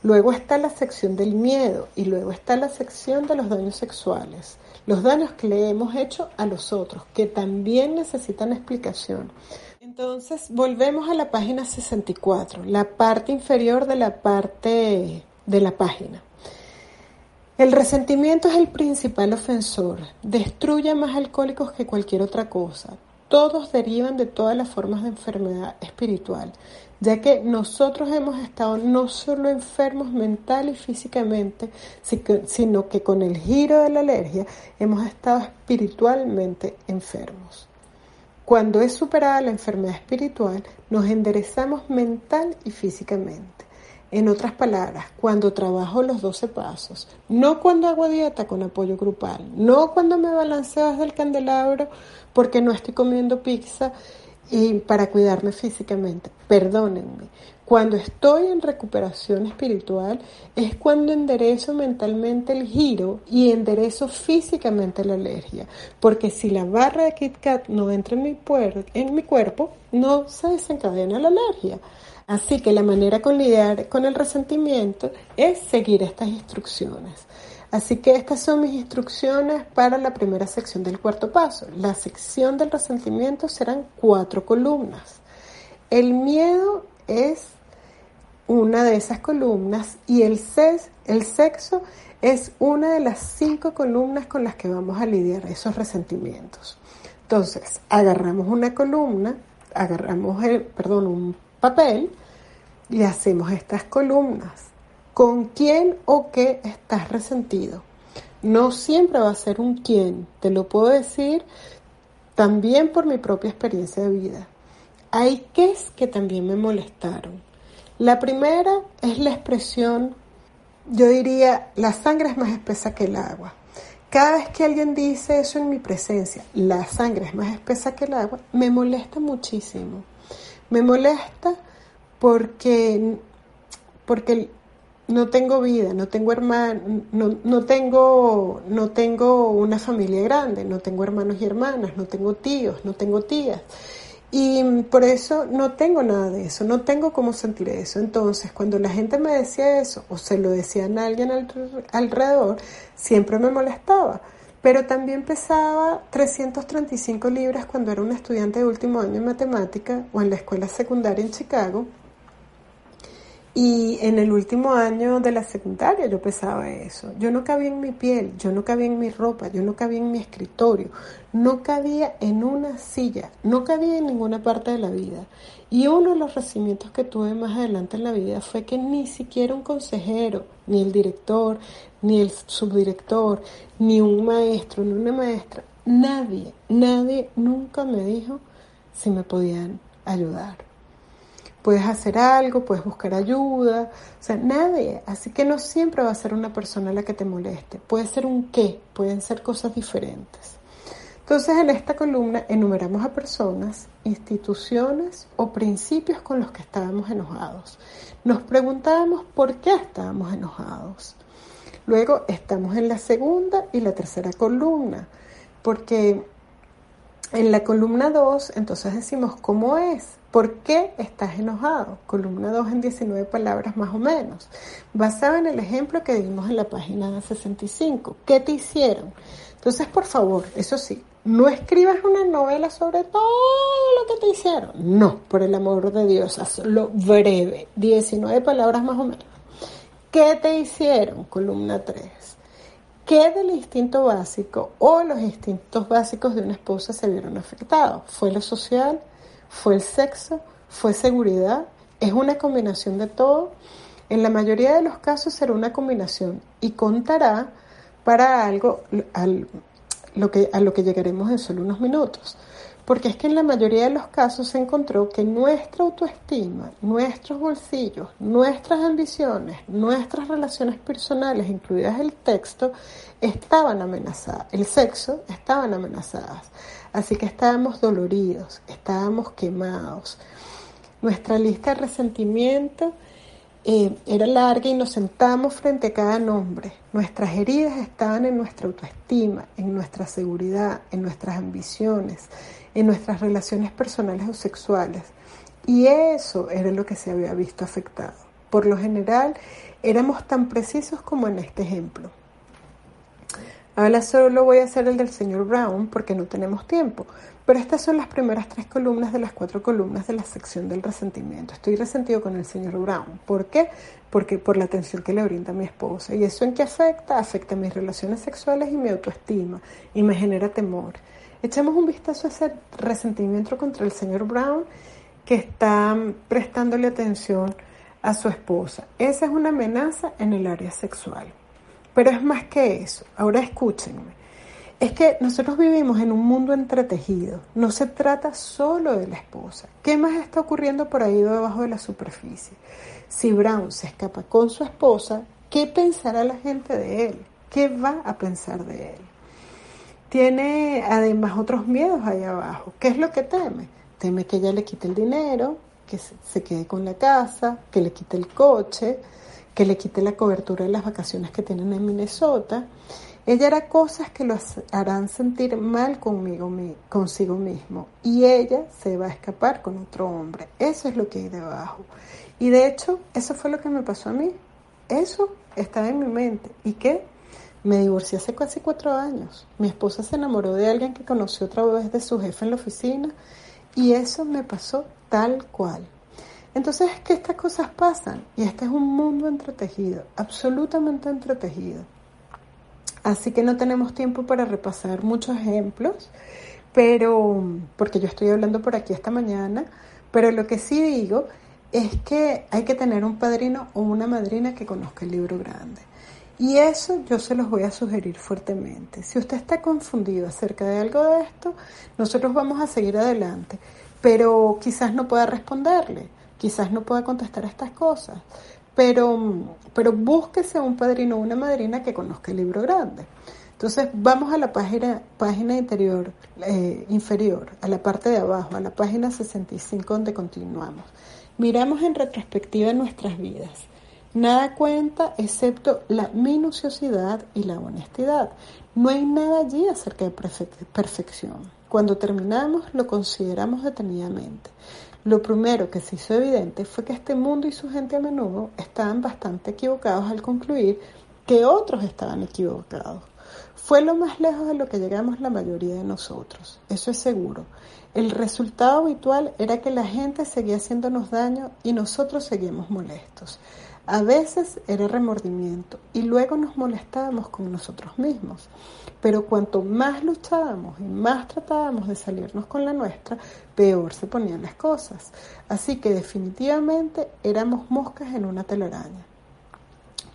Luego está la sección del miedo y luego está la sección de los daños sexuales, los daños que le hemos hecho a los otros, que también necesitan explicación. Entonces, volvemos a la página 64, la parte inferior de la parte de la página. El resentimiento es el principal ofensor, destruye más alcohólicos que cualquier otra cosa. Todos derivan de todas las formas de enfermedad espiritual ya que nosotros hemos estado no solo enfermos mental y físicamente, sino que con el giro de la alergia hemos estado espiritualmente enfermos. Cuando es superada la enfermedad espiritual, nos enderezamos mental y físicamente. En otras palabras, cuando trabajo los 12 pasos, no cuando hago dieta con apoyo grupal, no cuando me balanceo desde el candelabro porque no estoy comiendo pizza y para cuidarme físicamente. Perdónenme. Cuando estoy en recuperación espiritual es cuando enderezo mentalmente el giro y enderezo físicamente la alergia. Porque si la barra de Kit Kat no entra en mi, en mi cuerpo, no se desencadena la alergia. Así que la manera con lidiar con el resentimiento es seguir estas instrucciones. Así que estas son mis instrucciones para la primera sección del cuarto paso. La sección del resentimiento serán cuatro columnas. El miedo es una de esas columnas y el, el sexo es una de las cinco columnas con las que vamos a lidiar esos resentimientos. Entonces, agarramos una columna, agarramos el, perdón, un papel y hacemos estas columnas. ¿Con quién o qué estás resentido? No siempre va a ser un quién, te lo puedo decir también por mi propia experiencia de vida. Hay es que también me molestaron. La primera es la expresión yo diría, la sangre es más espesa que el agua. Cada vez que alguien dice eso en mi presencia, la sangre es más espesa que el agua, me molesta muchísimo. Me molesta porque, porque no tengo vida, no tengo hermanos, no, no, tengo, no tengo una familia grande, no tengo hermanos y hermanas, no tengo tíos, no tengo tías. Y por eso no tengo nada de eso, no tengo cómo sentir eso. Entonces, cuando la gente me decía eso o se lo decían a alguien alrededor, siempre me molestaba. Pero también pesaba 335 libras cuando era un estudiante de último año en matemática o en la escuela secundaria en Chicago y en el último año de la secundaria yo pesaba eso. Yo no cabía en mi piel, yo no cabía en mi ropa, yo no cabía en mi escritorio, no cabía en una silla, no cabía en ninguna parte de la vida. Y uno de los recibimientos que tuve más adelante en la vida fue que ni siquiera un consejero, ni el director, ni el subdirector, ni un maestro, ni una maestra, nadie, nadie nunca me dijo si me podían ayudar puedes hacer algo, puedes buscar ayuda, o sea, nadie, así que no siempre va a ser una persona la que te moleste, puede ser un qué, pueden ser cosas diferentes. Entonces en esta columna enumeramos a personas, instituciones o principios con los que estábamos enojados. Nos preguntábamos por qué estábamos enojados. Luego estamos en la segunda y la tercera columna, porque en la columna 2 entonces decimos cómo es, ¿Por qué estás enojado? Columna 2 en 19 palabras más o menos. Basado en el ejemplo que dimos en la página 65. ¿Qué te hicieron? Entonces, por favor, eso sí, no escribas una novela sobre todo lo que te hicieron. No, por el amor de Dios, hazlo breve. 19 palabras más o menos. ¿Qué te hicieron? Columna 3. ¿Qué del instinto básico o los instintos básicos de una esposa se vieron afectados? ¿Fue lo social? fue el sexo, fue seguridad, es una combinación de todo. En la mayoría de los casos será una combinación y contará para algo que, a lo que llegaremos en solo unos minutos. Porque es que en la mayoría de los casos se encontró que nuestra autoestima, nuestros bolsillos, nuestras ambiciones, nuestras relaciones personales, incluidas el texto, estaban amenazadas, el sexo estaban amenazadas. Así que estábamos doloridos, estábamos quemados. Nuestra lista de resentimiento eh, era larga y nos sentamos frente a cada nombre. Nuestras heridas estaban en nuestra autoestima, en nuestra seguridad, en nuestras ambiciones, en nuestras relaciones personales o sexuales. Y eso era lo que se había visto afectado. Por lo general, éramos tan precisos como en este ejemplo. Ahora solo voy a hacer el del señor Brown porque no tenemos tiempo. Pero estas son las primeras tres columnas de las cuatro columnas de la sección del resentimiento. Estoy resentido con el señor Brown. ¿Por qué? Porque por la atención que le brinda mi esposa. ¿Y eso en qué afecta? Afecta mis relaciones sexuales y mi autoestima y me genera temor. Echemos un vistazo a ese resentimiento contra el señor Brown que está prestándole atención a su esposa. Esa es una amenaza en el área sexual. Pero es más que eso. Ahora escúchenme. Es que nosotros vivimos en un mundo entretejido. No se trata solo de la esposa. ¿Qué más está ocurriendo por ahí debajo de la superficie? Si Brown se escapa con su esposa, ¿qué pensará la gente de él? ¿Qué va a pensar de él? Tiene además otros miedos ahí abajo. ¿Qué es lo que teme? Teme que ella le quite el dinero, que se quede con la casa, que le quite el coche, que le quite la cobertura de las vacaciones que tienen en Minnesota Ella hará cosas que lo harán sentir mal conmigo, consigo mismo. Y ella se va a escapar con otro hombre. Eso es lo que hay debajo. Y de hecho, eso fue lo que me pasó a mí. Eso estaba en mi mente. ¿Y qué? Me divorcié hace casi cuatro años. Mi esposa se enamoró de alguien que conoció otra vez de su jefe en la oficina. Y eso me pasó tal cual. Entonces es que estas cosas pasan y este es un mundo entretejido, absolutamente entretejido. Así que no tenemos tiempo para repasar muchos ejemplos, pero porque yo estoy hablando por aquí esta mañana, pero lo que sí digo es que hay que tener un padrino o una madrina que conozca el libro grande. Y eso yo se los voy a sugerir fuertemente. Si usted está confundido acerca de algo de esto, nosotros vamos a seguir adelante, pero quizás no pueda responderle quizás no pueda contestar estas cosas, pero, pero búsquese un padrino o una madrina que conozca el libro grande. Entonces vamos a la página, página interior, eh, inferior, a la parte de abajo, a la página 65 donde continuamos. Miramos en retrospectiva nuestras vidas. Nada cuenta excepto la minuciosidad y la honestidad. No hay nada allí acerca de perfección. Cuando terminamos lo consideramos detenidamente. Lo primero que se hizo evidente fue que este mundo y su gente a menudo estaban bastante equivocados al concluir que otros estaban equivocados. Fue lo más lejos de lo que llegamos la mayoría de nosotros, eso es seguro. El resultado habitual era que la gente seguía haciéndonos daño y nosotros seguíamos molestos. A veces era remordimiento y luego nos molestábamos con nosotros mismos. Pero cuanto más luchábamos y más tratábamos de salirnos con la nuestra, peor se ponían las cosas. Así que definitivamente éramos moscas en una telaraña.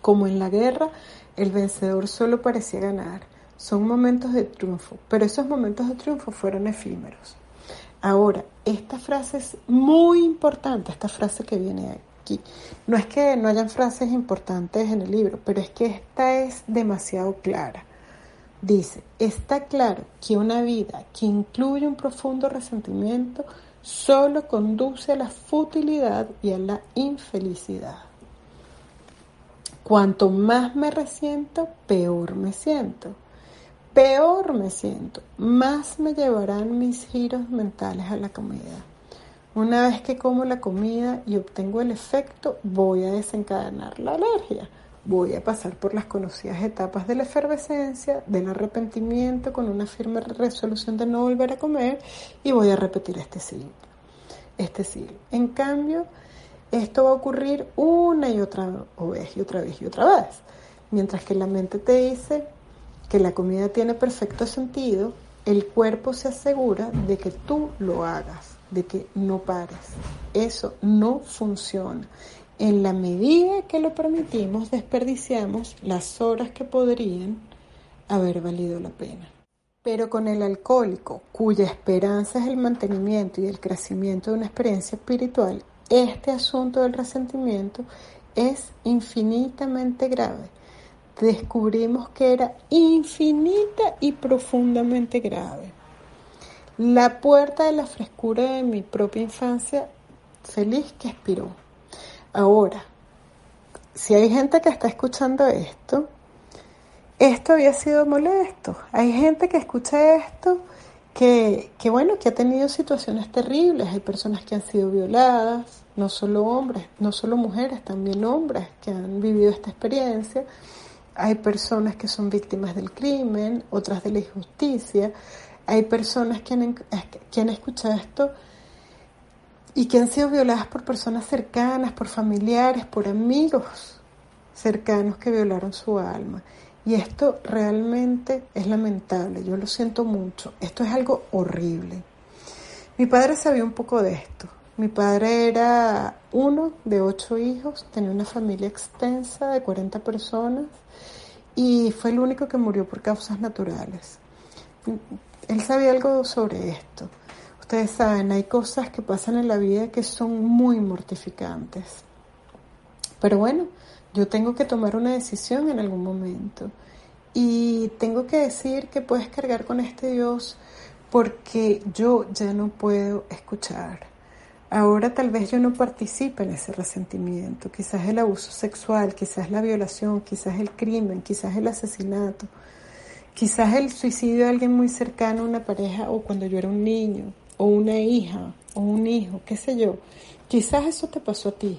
Como en la guerra, el vencedor solo parecía ganar. Son momentos de triunfo, pero esos momentos de triunfo fueron efímeros. Ahora, esta frase es muy importante, esta frase que viene ahí. No es que no hayan frases importantes en el libro, pero es que esta es demasiado clara. Dice, está claro que una vida que incluye un profundo resentimiento solo conduce a la futilidad y a la infelicidad. Cuanto más me resiento, peor me siento. Peor me siento, más me llevarán mis giros mentales a la comida. Una vez que como la comida y obtengo el efecto, voy a desencadenar la alergia. Voy a pasar por las conocidas etapas de la efervescencia, del arrepentimiento con una firme resolución de no volver a comer y voy a repetir este ciclo. Este ciclo. En cambio, esto va a ocurrir una y otra vez y otra vez y otra vez. Mientras que la mente te dice que la comida tiene perfecto sentido, el cuerpo se asegura de que tú lo hagas de que no pares. Eso no funciona. En la medida que lo permitimos, desperdiciamos las horas que podrían haber valido la pena. Pero con el alcohólico, cuya esperanza es el mantenimiento y el crecimiento de una experiencia espiritual, este asunto del resentimiento es infinitamente grave. Descubrimos que era infinita y profundamente grave la puerta de la frescura de mi propia infancia feliz que expiró. Ahora, si hay gente que está escuchando esto, esto había sido molesto. Hay gente que escucha esto que, que, bueno, que ha tenido situaciones terribles. Hay personas que han sido violadas, no solo hombres, no solo mujeres, también hombres que han vivido esta experiencia. Hay personas que son víctimas del crimen, otras de la injusticia. Hay personas que han, escuchado esto y que han sido violadas por personas cercanas, por familiares, por amigos cercanos que violaron su alma. Y esto realmente es lamentable, yo lo siento mucho, esto es algo horrible. Mi padre sabía un poco de esto. Mi padre era uno de ocho hijos, tenía una familia extensa de 40 personas y fue el único que murió por causas naturales él sabía algo sobre esto. Ustedes saben, hay cosas que pasan en la vida que son muy mortificantes. Pero bueno, yo tengo que tomar una decisión en algún momento. Y tengo que decir que puedes cargar con este Dios porque yo ya no puedo escuchar. Ahora tal vez yo no participe en ese resentimiento, quizás el abuso sexual, quizás la violación, quizás el crimen, quizás el asesinato Quizás el suicidio de alguien muy cercano una pareja o cuando yo era un niño o una hija o un hijo, qué sé yo. Quizás eso te pasó a ti.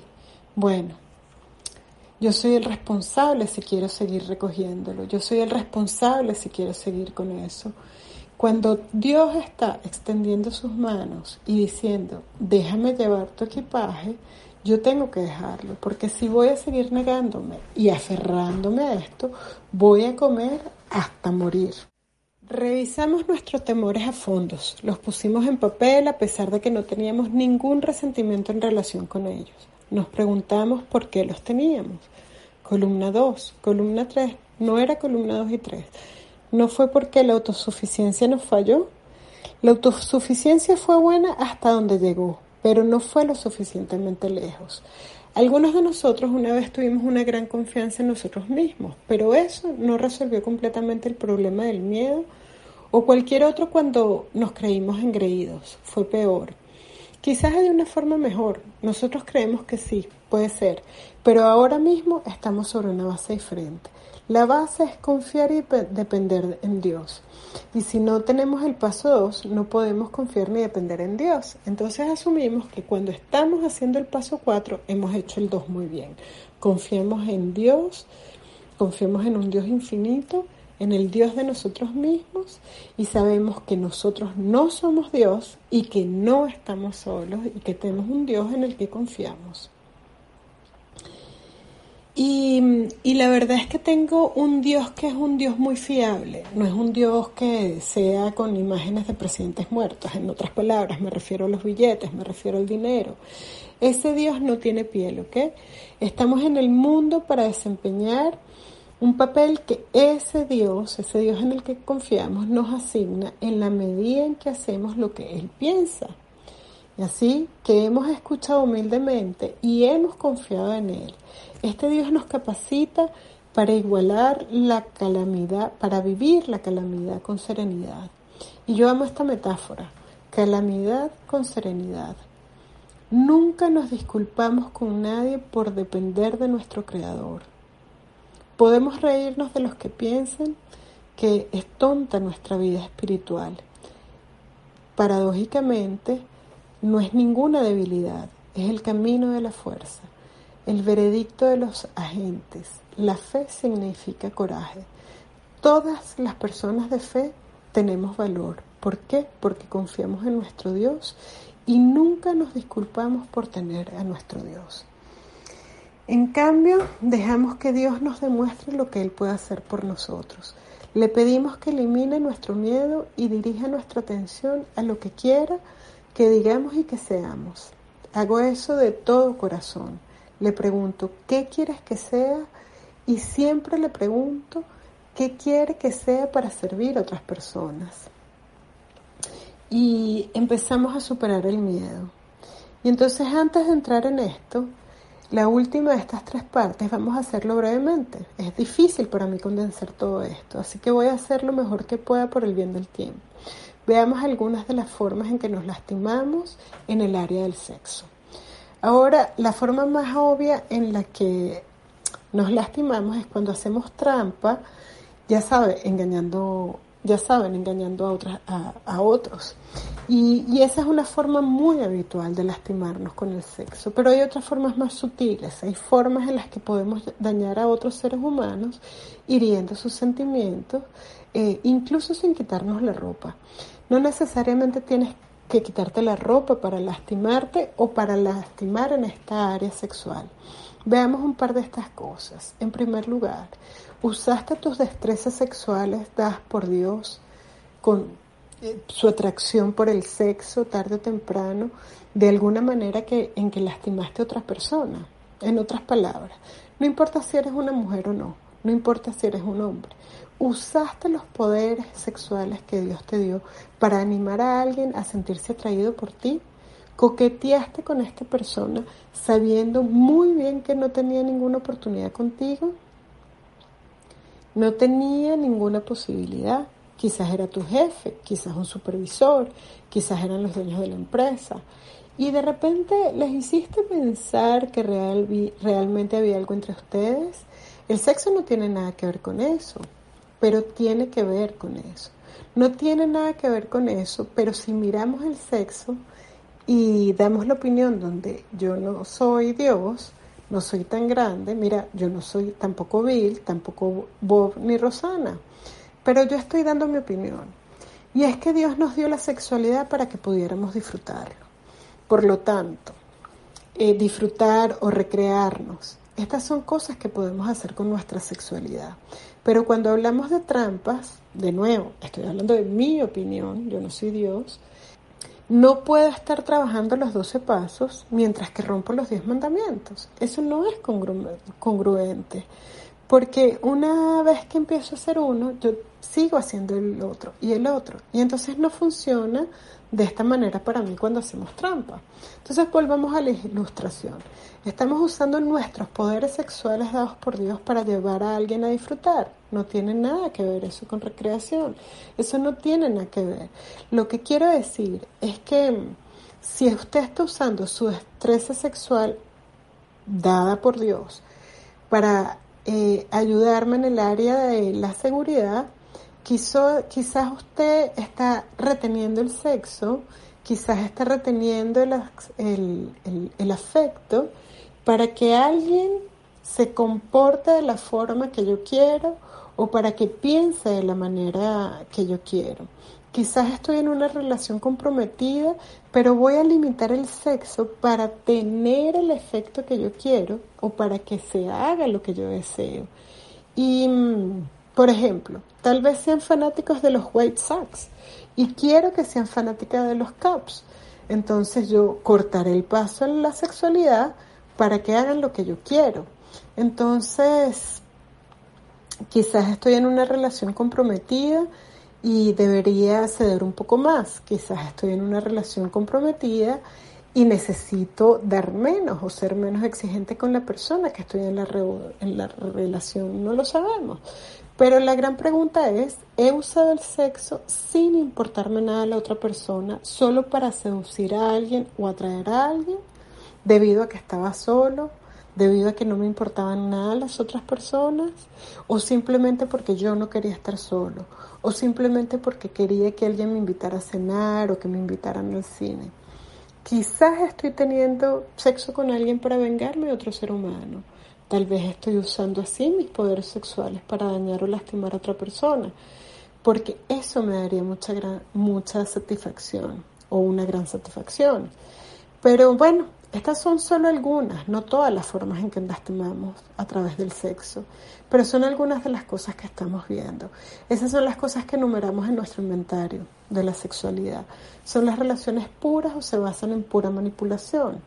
Bueno, yo soy el responsable si quiero seguir recogiéndolo. Yo soy el responsable si quiero seguir con eso. Cuando Dios está extendiendo sus manos y diciendo, déjame llevar tu equipaje, yo tengo que dejarlo, porque si voy a seguir negándome y aferrándome a esto, voy a comer hasta morir. Revisamos nuestros temores a fondos, los pusimos en papel a pesar de que no teníamos ningún resentimiento en relación con ellos. Nos preguntamos por qué los teníamos. Columna 2, columna 3, no era columna 2 y 3 no fue porque la autosuficiencia nos falló. La autosuficiencia fue buena hasta donde llegó, pero no fue lo suficientemente lejos. Algunos de nosotros una vez tuvimos una gran confianza en nosotros mismos, pero eso no resolvió completamente el problema del miedo o cualquier otro cuando nos creímos engreídos. Fue peor. Quizás de una forma mejor. Nosotros creemos que sí, puede ser, pero ahora mismo estamos sobre una base diferente. La base es confiar y depender en Dios. Y si no tenemos el paso 2, no podemos confiar ni depender en Dios. Entonces asumimos que cuando estamos haciendo el paso 4, hemos hecho el 2 muy bien. Confiemos en Dios, confiemos en un Dios infinito, en el Dios de nosotros mismos y sabemos que nosotros no somos Dios y que no estamos solos y que tenemos un Dios en el que confiamos. Y, la verdad es que tengo un Dios que es un Dios muy fiable, no es un Dios que sea con imágenes de presidentes muertos, en otras palabras, me refiero a los billetes, me refiero al dinero. Ese Dios no tiene piel, ¿ok? Estamos en el mundo para desempeñar un papel que ese Dios, ese Dios en el que confiamos, nos asigna en la medida en que hacemos lo que Él piensa. Y así que hemos escuchado humildemente y hemos confiado en Él este Dios nos capacita para igualar la calamidad, para vivir la calamidad con serenidad. Y yo amo esta metáfora, calamidad con serenidad. Nunca nos disculpamos con nadie por depender de nuestro Creador. Podemos reírnos de los que piensen que es tonta nuestra vida espiritual. Paradójicamente, no es ninguna debilidad, es el camino de la fuerza. El veredicto de los agentes. La fe significa coraje. Todas las personas de fe tenemos valor. ¿Por qué? Porque confiamos en nuestro Dios y nunca nos disculpamos por tener a nuestro Dios. En cambio, dejamos que Dios nos demuestre lo que Él puede hacer por nosotros. Le pedimos que elimine nuestro miedo y dirija nuestra atención a lo que quiera que digamos y que seamos. Hago eso de todo corazón le pregunto, ¿qué quieres que sea? Y siempre le pregunto, ¿qué quiere que sea para servir a otras personas? Y empezamos a superar el miedo. Y entonces antes de entrar en esto, la última de estas tres partes vamos a hacerlo brevemente. Es difícil para mí condensar todo esto, así que voy a hacer lo mejor que pueda por el bien del tiempo. Veamos algunas de las formas en que nos lastimamos en el área del sexo. Ahora, la forma más obvia en la que nos lastimamos es cuando hacemos trampa, ya saben, engañando, ya saben, engañando a, otras, a, otros. Y, y, esa es una forma muy habitual de lastimarnos con el sexo. Pero hay otras formas más sutiles. Hay formas en las que podemos dañar a otros seres humanos, hiriendo sus sentimientos, eh, incluso sin quitarnos la ropa. No necesariamente tienes que quitarte la ropa para lastimarte o para lastimar en esta área sexual. Veamos un par de estas cosas. En primer lugar, usaste tus destrezas sexuales dadas por Dios con eh, su atracción por el sexo tarde o temprano de alguna manera que, en que lastimaste a otra persona. En otras palabras, no importa si eres una mujer o no, no importa si eres un hombre usaste los poderes sexuales que Dios te dio para animar a alguien a sentirse atraído por ti. Coqueteaste con esta persona sabiendo muy bien que no tenía ninguna oportunidad contigo. No tenía ninguna posibilidad. Quizás era tu jefe, quizás un supervisor, quizás eran los dueños de la empresa. Y de repente les hiciste pensar que real, realmente había algo entre ustedes. El sexo no tiene nada que ver con eso. Pero tiene que ver con eso. No tiene nada que ver con eso, pero si miramos el sexo y damos la opinión donde yo no soy Dios, no soy tan grande, mira, yo no soy tampoco Bill, tampoco Bob ni Rosana, pero yo estoy dando mi opinión. Y es que Dios nos dio la sexualidad para que pudiéramos disfrutarlo. Por lo tanto, eh, disfrutar o recrearnos, estas son cosas que podemos hacer con nuestra sexualidad. Pero cuando hablamos de trampas, de nuevo, estoy hablando de mi opinión, yo no soy Dios, no puedo estar trabajando los 12 pasos mientras que rompo los 10 mandamientos. Eso no es congruente. Porque una vez que empiezo a hacer uno, yo sigo haciendo el otro y el otro. Y entonces no funciona de esta manera para mí cuando hacemos trampa. Entonces volvamos a la ilustración. Estamos usando nuestros poderes sexuales dados por Dios para llevar a alguien a disfrutar. No tiene nada que ver eso con recreación. Eso no tiene nada que ver. Lo que quiero decir es que si usted está usando su destreza sexual dada por Dios para eh, ayudarme en el área de la seguridad, quizás usted está reteniendo el sexo, quizás está reteniendo el, afecto para que alguien se comporte de la forma que yo quiero o para que piense de la manera que yo quiero. Quizás estoy en una relación comprometida, pero voy a limitar el sexo para tener el efecto que yo quiero o para que se haga lo que yo deseo. Y, mm, por ejemplo, tal vez sean fanáticos de los White Sox y quiero que sean fanáticas de los Cubs. Entonces yo cortaré el paso en la sexualidad para que hagan lo que yo quiero. Entonces, quizás estoy en una relación comprometida y debería ceder un poco más. Quizás estoy en una relación comprometida y necesito dar menos o ser menos exigente con la persona que estoy en la, en la relación. No lo sabemos. Pero la gran pregunta es, ¿he usado el sexo sin importarme nada a la otra persona, solo para seducir a alguien o atraer a alguien, debido a que estaba solo, debido a que no me importaban nada las otras personas, o simplemente porque yo no quería estar solo, o simplemente porque quería que alguien me invitara a cenar o que me invitaran al cine. Quizás estoy teniendo sexo con alguien para vengarme de otro ser humano. Tal vez estoy usando así mis poderes sexuales para dañar o lastimar a otra persona, porque eso me daría mucha, gran, mucha satisfacción o una gran satisfacción. Pero bueno, estas son solo algunas, no todas las formas en que lastimamos a través del sexo, pero son algunas de las cosas que estamos viendo. Esas son las cosas que enumeramos en nuestro inventario de la sexualidad. ¿Son las relaciones puras o se basan en pura manipulación?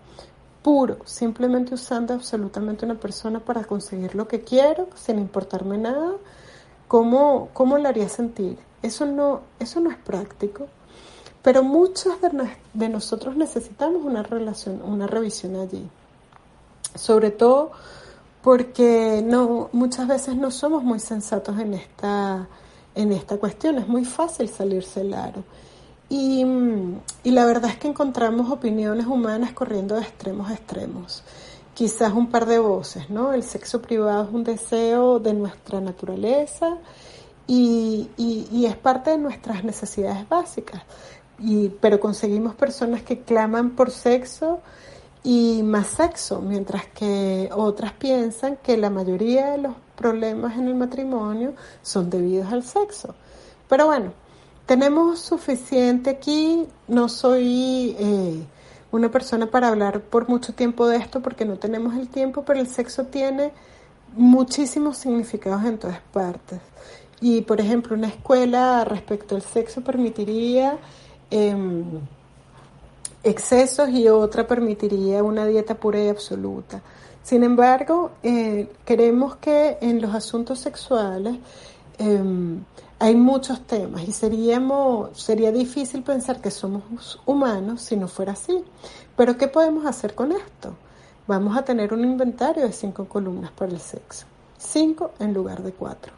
Puro, simplemente usando absolutamente una persona para conseguir lo que quiero, sin importarme nada. ¿Cómo, cómo haría sentir? Eso no, eso no es práctico. Pero muchos de, nosotros necesitamos una relación, una revisión allí. Sobre todo porque no, muchas veces no somos muy sensatos en esta, en esta cuestión. Es muy fácil salirse el. Y, la verdad es que encontramos opiniones humanas corriendo de extremos a extremos. Quizás un par de voces, ¿no? El sexo privado es un deseo de nuestra naturaleza y, y, y es parte de nuestras necesidades básicas y, pero conseguimos personas que claman por sexo y más sexo, mientras que otras piensan que la mayoría de los problemas en el matrimonio son debidos al sexo. Pero bueno, tenemos suficiente aquí, no soy eh, una persona para hablar por mucho tiempo de esto porque no tenemos el tiempo, pero el sexo tiene muchísimos significados en todas partes. Y por ejemplo, una escuela respecto al sexo permitiría Em, excesos y otra permitiría una dieta pura y absoluta. Sin embargo, eh, queremos que en los asuntos sexuales em, hay muchos temas y seríamos, sería difícil pensar que somos humanos si no fuera así. Pero ¿qué podemos hacer con esto? Vamos a tener un inventario de cinco columnas para el sexo. Cinco en lugar de cuatro.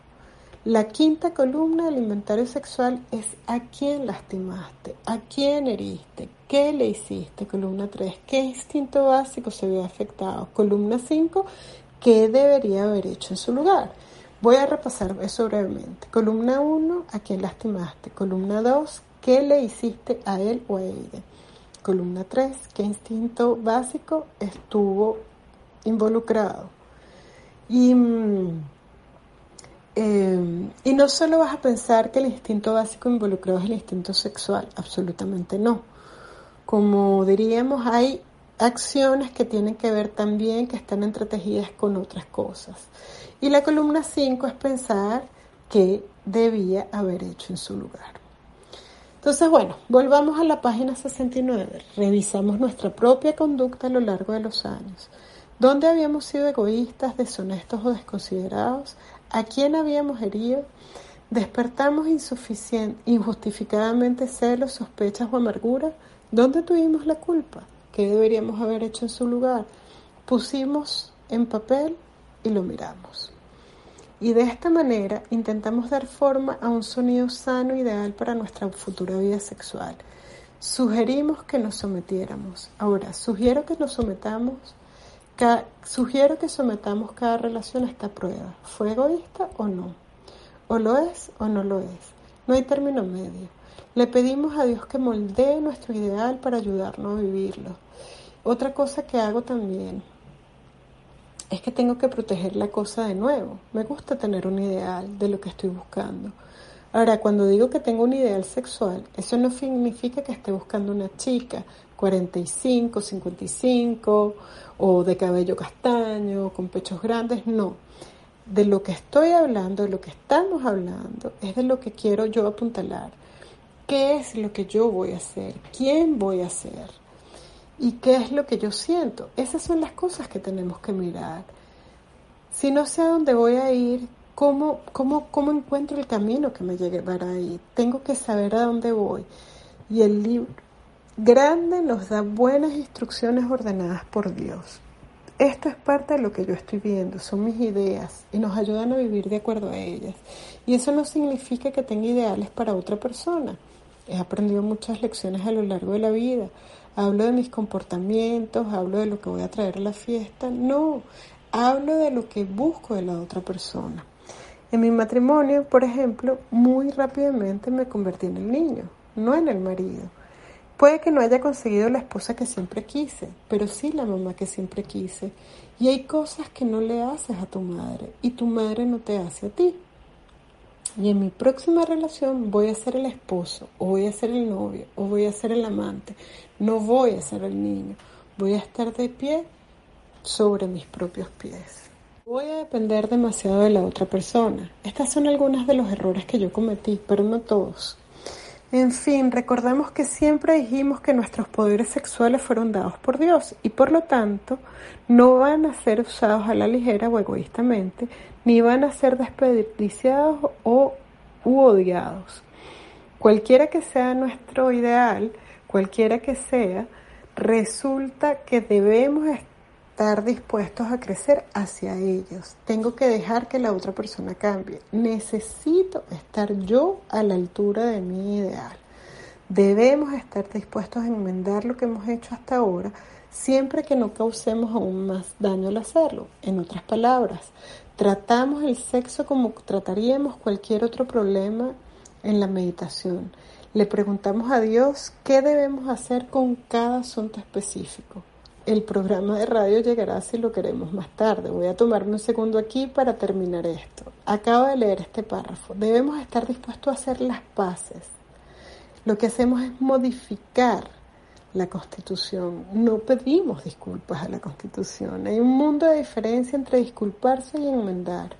La quinta columna del inventario sexual es a quién lastimaste, a quién heriste, qué le hiciste. Columna 3, qué instinto básico se ve afectado. Columna 5, qué debería haber hecho en su lugar. Voy a repasar eso brevemente. Columna 1, ¿a quién lastimaste? Columna 2, ¿qué le hiciste a él o a ella? Columna 3, ¿qué instinto básico estuvo involucrado? Y, mm, em, y no solo vas a pensar que el instinto básico involucrado es el instinto sexual, absolutamente no. Como diríamos, hay acciones que tienen que ver también, que están entretejidas con otras cosas. Y la columna 5 es pensar qué debía haber hecho en su lugar. Entonces, bueno, volvamos a la página 69. Revisamos nuestra propia conducta a lo largo de los años. ¿Dónde habíamos sido egoístas, deshonestos o desconsiderados? ¿A quién habíamos herido? ¿Despertamos injustificadamente celos, sospechas o amargura? ¿Dónde tuvimos la culpa? ¿Qué deberíamos haber hecho en su lugar? Pusimos en papel y lo miramos. Y de esta manera intentamos dar forma a un sonido sano ideal para nuestra futura vida sexual. Sugerimos que nos sometiéramos. Ahora, sugiero que nos sometamos, sugiero que sometamos cada relación a esta prueba. ¿Fue egoísta o no? ¿O lo es o no lo es? No hay término medio. Le pedimos a Dios que moldee nuestro ideal para ayudarnos a vivirlo. Otra cosa que hago también es que tengo que proteger la cosa de nuevo. Me gusta tener un ideal de lo que estoy buscando. Ahora, cuando digo que tengo un ideal sexual, eso no significa que esté buscando una chica 45, 55 o de cabello castaño, con pechos grandes, no. De lo que estoy hablando, de lo que estamos hablando, es de lo que quiero yo apuntalar. ¿Qué es lo que yo voy a hacer? ¿Quién voy a ser? ¿Y qué es lo que yo siento? Esas son las cosas que tenemos que mirar. Si no sé a dónde voy a ir, ¿cómo, cómo, cómo encuentro el camino que me llevará ahí? Tengo que saber a dónde voy. Y el libro grande nos da buenas instrucciones ordenadas por Dios. Esto es parte de lo que yo estoy viendo, son mis ideas y nos ayudan a vivir de acuerdo a ellas. Y eso no significa que tenga ideales para otra persona. He aprendido muchas lecciones a lo largo de la vida hablo de mis comportamientos, hablo de lo que voy a traer a la fiesta, no, hablo de lo que busco de la otra persona. En mi matrimonio, por ejemplo, muy rápidamente me convertí en el niño, no en el marido. Puede que no haya conseguido la esposa que siempre quise, pero sí la mamá que siempre quise. Y hay cosas que no le haces a tu madre y tu madre no te hace a ti. Y en mi próxima relación voy a ser el esposo, o voy a ser el novio, o voy a ser el amante. No voy a ser el niño. Voy a estar de pie sobre mis propios pies. Voy a depender demasiado de la otra persona. Estas son algunas de los errores que yo cometí, pero no todos. En fin, recordemos que siempre dijimos que nuestros poderes sexuales fueron dados por Dios y por lo tanto no van a ser usados a la ligera o egoístamente, ni van a ser desperdiciados o u odiados. Cualquiera que sea nuestro ideal, cualquiera que sea, resulta que debemos estar dispuestos a crecer hacia ellos. Tengo que dejar que la otra persona cambie. Necesito estar yo a la altura de mi ideal. Debemos estar dispuestos a enmendar lo que hemos hecho hasta ahora, siempre que no causemos aún más daño al hacerlo. En otras palabras, tratamos el sexo como trataríamos cualquier otro problema en la meditación. Le preguntamos a Dios qué debemos hacer con cada asunto específico. El programa de radio llegará si lo queremos más tarde. Voy a tomarme un segundo aquí para terminar esto. Acabo de leer este párrafo. Debemos estar dispuestos a hacer las paces. Lo que hacemos es modificar la Constitución. No pedimos disculpas a la Constitución. Hay un mundo de diferencia entre disculparse y enmendar.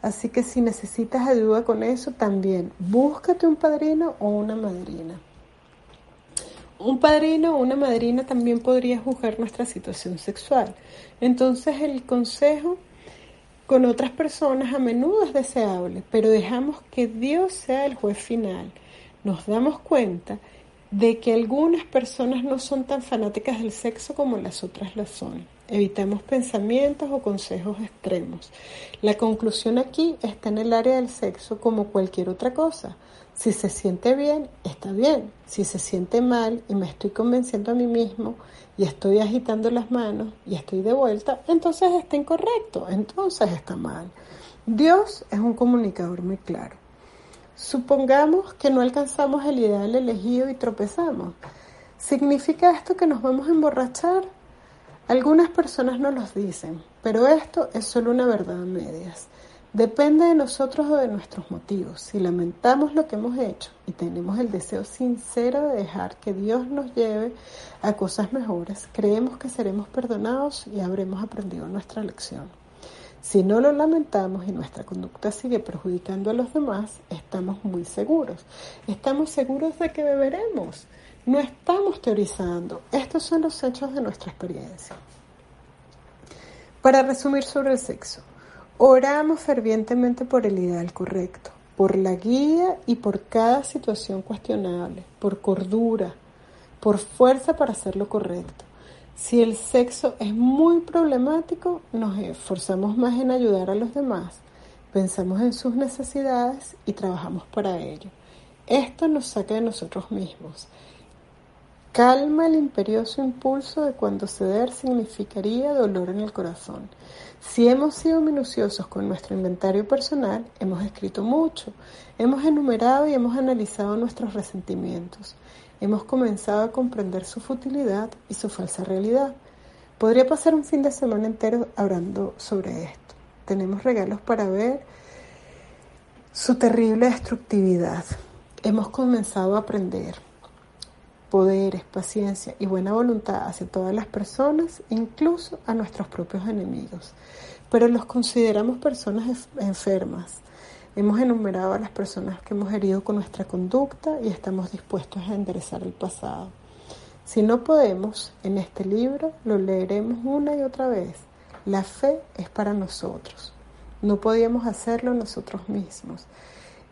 Así que si necesitas ayuda con eso, también búscate un padrino o una madrina. Un padrino o una madrina también podría juzgar nuestra situación sexual. Entonces el consejo con otras personas a menudo es deseable, pero dejamos que Dios sea el juez final. Nos damos cuenta de que algunas personas no son tan fanáticas del sexo como las otras lo son. Evitamos pensamientos o consejos extremos. La conclusión aquí está en el área del sexo como cualquier otra cosa. Si se siente bien, está bien. Si se siente mal y me estoy convenciendo a mí mismo y estoy agitando las manos y estoy de vuelta, entonces está incorrecto, entonces está mal. Dios es un comunicador muy claro. Supongamos que no alcanzamos el ideal elegido y tropezamos. ¿Significa esto que nos vamos a emborrachar? Algunas personas no los dicen, pero esto es solo una verdad a medias. Depende de nosotros o de nuestros motivos. Si lamentamos lo que hemos hecho y tenemos el deseo sincero de dejar que Dios nos lleve a cosas mejores, creemos que seremos perdonados y habremos aprendido nuestra lección. Si no lo lamentamos y nuestra conducta sigue perjudicando a los demás, estamos muy seguros. Estamos seguros de que beberemos. No estamos teorizando. Estos son los hechos de nuestra experiencia. Para resumir sobre el sexo, Oramos fervientemente por el ideal correcto, por la guía y por cada situación cuestionable, por cordura, por fuerza para hacer lo correcto. Si el sexo es muy problemático, nos esforzamos más en ayudar a los demás, pensamos en sus necesidades y trabajamos para ello. Esto nos saca de nosotros mismos. Calma el imperioso impulso de cuando ceder significaría dolor en el corazón. Si hemos sido minuciosos con nuestro inventario personal, hemos escrito mucho, hemos enumerado y hemos analizado nuestros resentimientos, hemos comenzado a comprender su futilidad y su falsa realidad. Podría pasar un fin de semana entero hablando sobre esto. Tenemos regalos para ver su terrible destructividad. Hemos comenzado a aprender poderes, paciencia y buena voluntad hacia todas las personas, incluso a nuestros propios enemigos. Pero los consideramos personas enfermas. Hemos enumerado a las personas que hemos herido con nuestra conducta y estamos dispuestos a enderezar el pasado. Si no podemos, en este libro lo leeremos una y otra vez. La fe es para nosotros. No podíamos hacerlo nosotros mismos.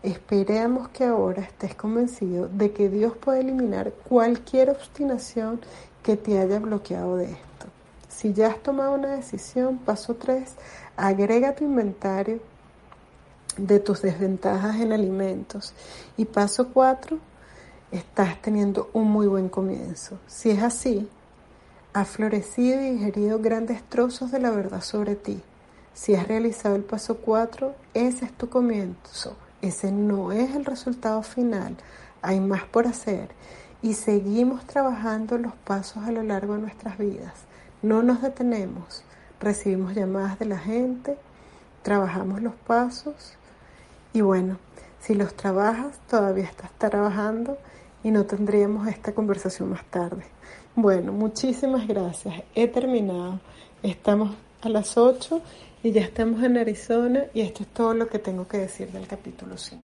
Esperemos que ahora estés convencido de que Dios puede eliminar cualquier obstinación que te haya bloqueado de esto. Si ya has tomado una decisión, paso 3, agrega tu inventario de tus desventajas en alimentos. Y paso 4, estás teniendo un muy buen comienzo. Si es así, has florecido y digerido grandes trozos de la verdad sobre ti. Si has realizado el paso 4, ese es tu comienzo ese no es el resultado final. Hay más por hacer y seguimos trabajando los pasos a lo largo de nuestras vidas. No nos detenemos. Recibimos llamadas de la gente, trabajamos los pasos y bueno, si los trabajas, todavía estás trabajando y no tendríamos esta conversación más tarde. Bueno, muchísimas gracias. He terminado. Estamos a las 8 y ya estamos en Arizona y esto es todo lo que tengo que decir del capítulo 5.